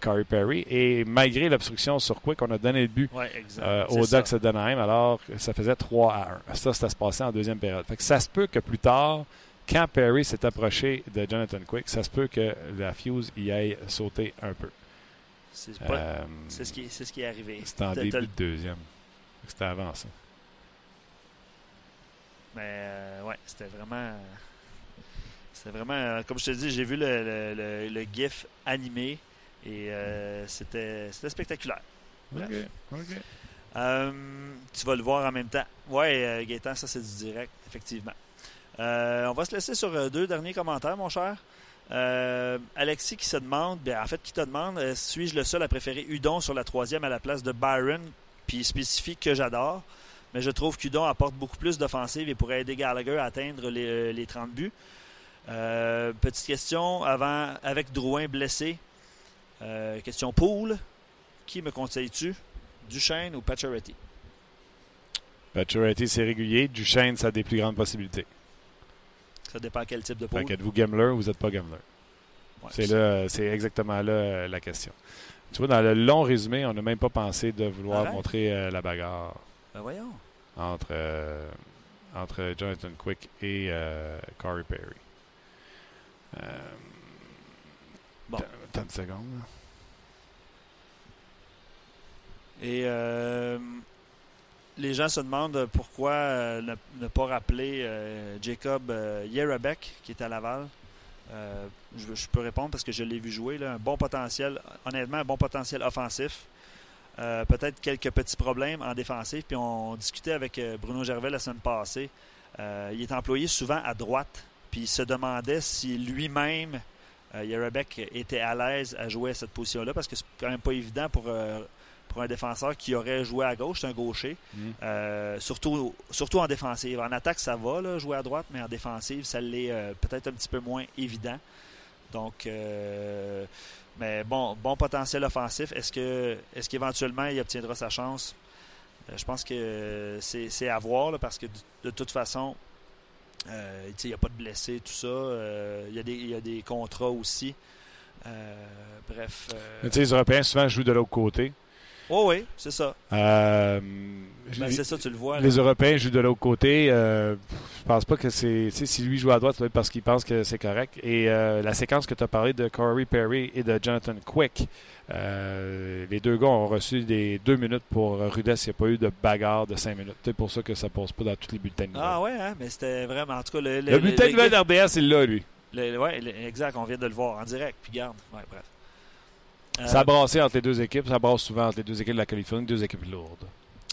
Corey Perry. Et malgré l'obstruction sur Quick, on a donné le but exact. euh, au. Ducks de Anaheim, alors que ça faisait 3 à 1. Ça, ça se passait en deuxième période. Fait que ça se peut que plus tard, quand Perry s'est approché de Jonathan Quick, ça se peut que la fuse y aille sauter un peu. C'est Euh, c'est ce, qui- c'est ce qui est arrivé. c'était en début de deuxième. C'était avant ça. Mais euh, ouais, c'était vraiment. C'était vraiment. euh, Comme je te dis, j'ai vu le, le- le- le GIF animé et euh, c'était spectaculaire. Bref. OK. OK. Euh, tu vas le voir en même temps. Ouais, euh, Gaétan, ça c'est du direct, effectivement. On va se laisser sur deux derniers commentaires, mon cher. Alexis qui se demande, bien, en fait, qui te demande, suis-je le seul à préférer Udon sur la troisième à la place de Byron, puis il spécifie que j'adore, mais je trouve qu'Udon apporte beaucoup plus d'offensive et pourrait aider Gallagher à atteindre les, les 30 buts. Euh, petite question avant, avec Drouin blessé. Euh, question pool. Qui me conseilles-tu? Duchesne ou Pacioretty? Pacioretty, c'est régulier. Duchesne, ça a des plus grandes possibilités. Ça dépend quel type de pool. qu'êtes-vous gambler ou vous n'êtes pas gambler? Ouais, C'est là, c'est exactement là euh, la question. Tu vois, dans le long résumé, on n'a même pas pensé de vouloir Arrête. montrer euh, la bagarre Ben voyons. entre, euh, entre Jonathan Quick et Corey Perry. Bon. T'as- T'as une seconde. là? Et euh, les gens se demandent pourquoi euh, ne, pas rappeler euh, Jacob Yerabek, qui est à Laval. Je, peux répondre parce que je l'ai vu jouer. Un bon potentiel, honnêtement, un bon potentiel offensif. Peut-être quelques petits problèmes en défensif. Puis on discutait avec Bruno Gervais la semaine passée. Il est employé souvent à droite. Puis il se demandait si lui-même, euh, Yerabek, était à l'aise à jouer à cette position-là parce que c'est quand même pas évident pour, euh, pour un défenseur qui aurait joué à gauche. C'est un gaucher. Mm. Euh, surtout, surtout en défensive. En attaque, ça va, là, jouer à droite, mais en défensive, ça l'est euh, peut-être un petit peu moins évident. Donc, mais bon, bon potentiel offensif. Est-ce que, est-ce qu'éventuellement il obtiendra sa chance? Je pense que c'est, c'est à voir là, parce que de, de toute façon, euh, il n'y a pas de blessés, tout ça. Euh, il, y a des, y a des contrats aussi. Euh, bref. euh, les Européens souvent jouent de l'autre côté. Oh oui, c'est ça. Euh, Ben, les- c'est ça, tu le vois. là. Les Européens jouent de l'autre côté. Euh, je pense pas que c'est. Si lui joue à droite, être parce qu'il pense que c'est correct. Et euh, la séquence que tu as parlé de Corey Perry et de Jonathan Quick, euh, les deux gars ont reçu des deux minutes pour Rudess. Il n'y a pas eu de bagarre de cinq minutes. C'est pour ça que ça passe pas dans tous les bulletins de. Ah ouais, hein, mais c'était vraiment. En tout cas, le, le, bulletin de nouvelles d'RBS, c'est là, lui. le- exact, on vient de le voir en direct. Puis garde. Ouais, bref. Euh, Ça a brassé entre les deux équipes. Ça brasse souvent entre les deux équipes de la Californie, deux équipes lourdes.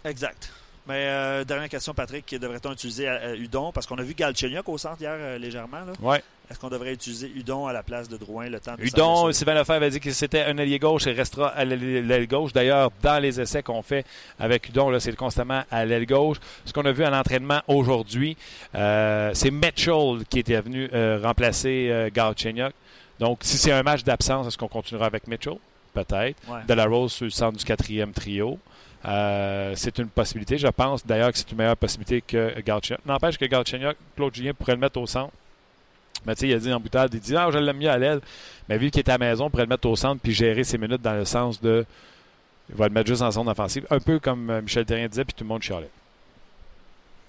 Exact. Mais euh, dernière question, Patrick, devrait-on utiliser euh, Udon Parce qu'on a vu Galchenyuk au centre hier euh, légèrement. Ouais. Est-ce qu'on devrait utiliser Udon à la place de Drouin le temps de Udon, Sylvain Lefebvre a dit que c'était un allié gauche et restera à l'aile gauche. D'ailleurs, dans les essais qu'on fait avec Udon, c'est constamment à l'aile gauche. Ce qu'on a vu à l'entraînement aujourd'hui, c'est Mitchell qui était venu remplacer Galchenyuk. Donc, si c'est un match d'absence, est-ce qu'on continuera avec Mitchell? Peut-être. Ouais. De la Rose sur le centre du quatrième trio. Euh, c'est une possibilité. Je pense d'ailleurs que c'est une meilleure possibilité que Galchenyuk. N'empêche que Galchenyuk, Claude Julien pourrait le mettre au centre. Mais tu sais, il a dit en boutade, il dit Ah, je l'aime mieux à l'aile. Mais vu qu'il est à la maison, pourrait le mettre au centre puis gérer ses minutes dans le sens de. Il va le mettre juste en zone offensive. Un peu comme euh, Michel Terrien disait, puis tout le monde chialait.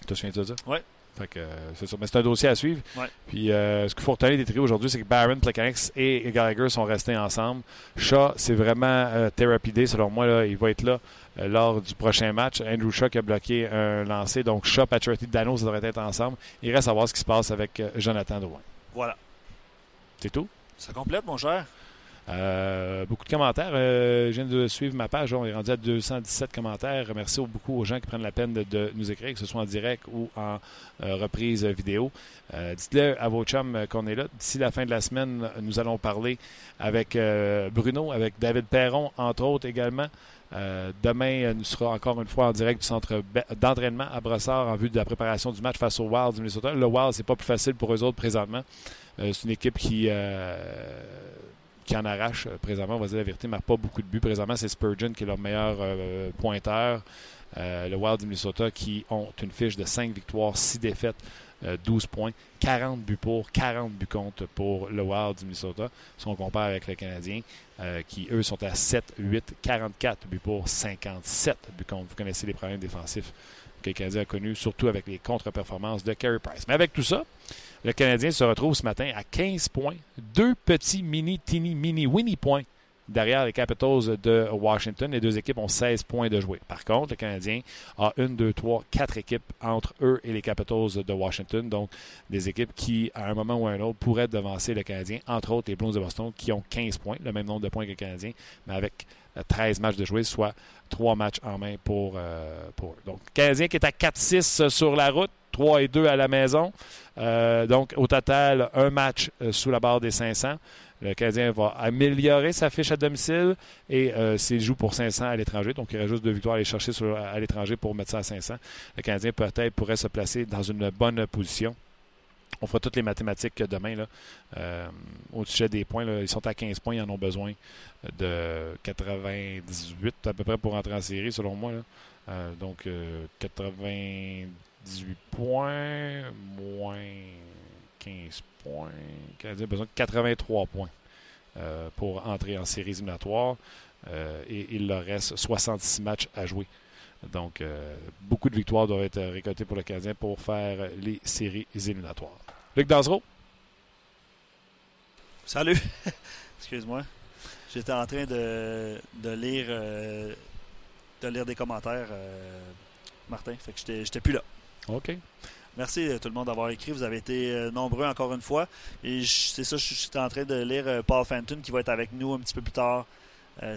Tu te souviens de ça? Ouais. Fait que, euh, c'est ça. Mais c'est un dossier à suivre. Ouais. Puis euh, ce qu'il faut retenir des trios aujourd'hui, c'est que Barron, Plekanec et Gallagher sont restés ensemble. Shaw, c'est vraiment euh, Therapy Day, selon moi. Là, il va être là euh, lors du prochain match. Andrew Shaw qui a bloqué un lancer. Donc Shaw, Patrick Dano, ça devrait être ensemble. Il reste à voir ce qui se passe avec Jonathan Drouin. Voilà. C'est tout? Ça complète, mon cher. Euh, beaucoup de commentaires. Euh, je viens de suivre ma page. On est rendu à 217 commentaires. Merci beaucoup aux gens qui prennent la peine de, nous écrire, que ce soit en direct ou en reprise vidéo. Dites-le à vos chums qu'on est là. D'ici la fin de la semaine, nous allons parler avec Bruno, avec David Perron, entre autres également. demain, nous serons encore une fois en direct du centre d'entraînement à Brossard en vue de la préparation du match face au Wild du Minnesota. Le Wild, c'est pas plus facile pour eux autres présentement. c'est une équipe qui qui en arrache euh, présentement, on va dire la vérité, mais pas beaucoup de buts. Présentement, c'est Spurgeon qui est leur meilleur euh, pointeur. Euh, le Wild du Minnesota qui ont une fiche de 5 victoires, 6 défaites, 12 points, 40 buts pour, 40 buts contre pour le Wild du Minnesota. Si on compare avec le Canadien, qui eux sont à 7, 8, 44 buts pour, 57 buts contre. Vous connaissez les problèmes défensifs que le Canadien a connus, surtout avec les contre-performances de Carey Price. Mais avec tout ça, le Canadien se retrouve ce matin à 15 points, deux petits mini, tiny, mini, winnie points derrière les Capitals de Washington. Les deux équipes ont 16 points de jouer. Par contre, le Canadien a une, deux, trois, quatre équipes entre eux et les Capitals de Washington. Donc, des équipes qui, à un moment ou à un autre, pourraient devancer le Canadien. Entre autres, les Blues de Boston qui ont 15 points, le même nombre de points que le Canadien, mais avec 13 matchs de jouer, soit 3 matchs en main pour, euh, pour eux. Donc, le Canadien qui est à 4-6 sur la route. 3 et 2 à la maison. Euh, donc, au total, un match euh, sous la barre des 500. Le Canadien va améliorer sa fiche à domicile et euh, s'il joue pour 500 à l'étranger, donc il reste juste deux victoires à aller chercher à l'étranger pour mettre ça à 500, le Canadien peut-être pourrait se placer dans une bonne position. On fera toutes les mathématiques demain. Là. au sujet des points, ils sont à 15 points, ils en ont besoin de 98 à peu près pour entrer en série, selon moi. donc, 90 18 points, moins 15 points. Le Canadien a besoin de 83 points euh, pour entrer en séries éliminatoires. Euh, et il leur reste 66 matchs à jouer. Donc, euh, beaucoup de victoires doivent être récoltées pour le Canadien pour faire les séries éliminatoires. Luc Danzero. Salut. Excuse-moi. J'étais en train de, de lire de lire des commentaires, Martin. Fait que j'étais plus là. OK. Merci euh, tout le monde d'avoir écrit. Vous avez été euh, nombreux encore une fois. Et c'est ça, je suis en train de lire euh, Paul Fenton qui va être avec nous un petit peu plus tard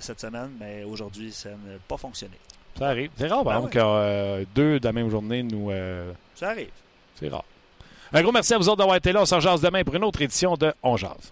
cette semaine, mais aujourd'hui, ça n'a pas fonctionné. Ça arrive. C'est rare, par ah deux de la même journée nous. Ça arrive. C'est rare. Un gros merci à vous autres d'avoir été là. On s'en jase demain pour une autre édition de On Jase.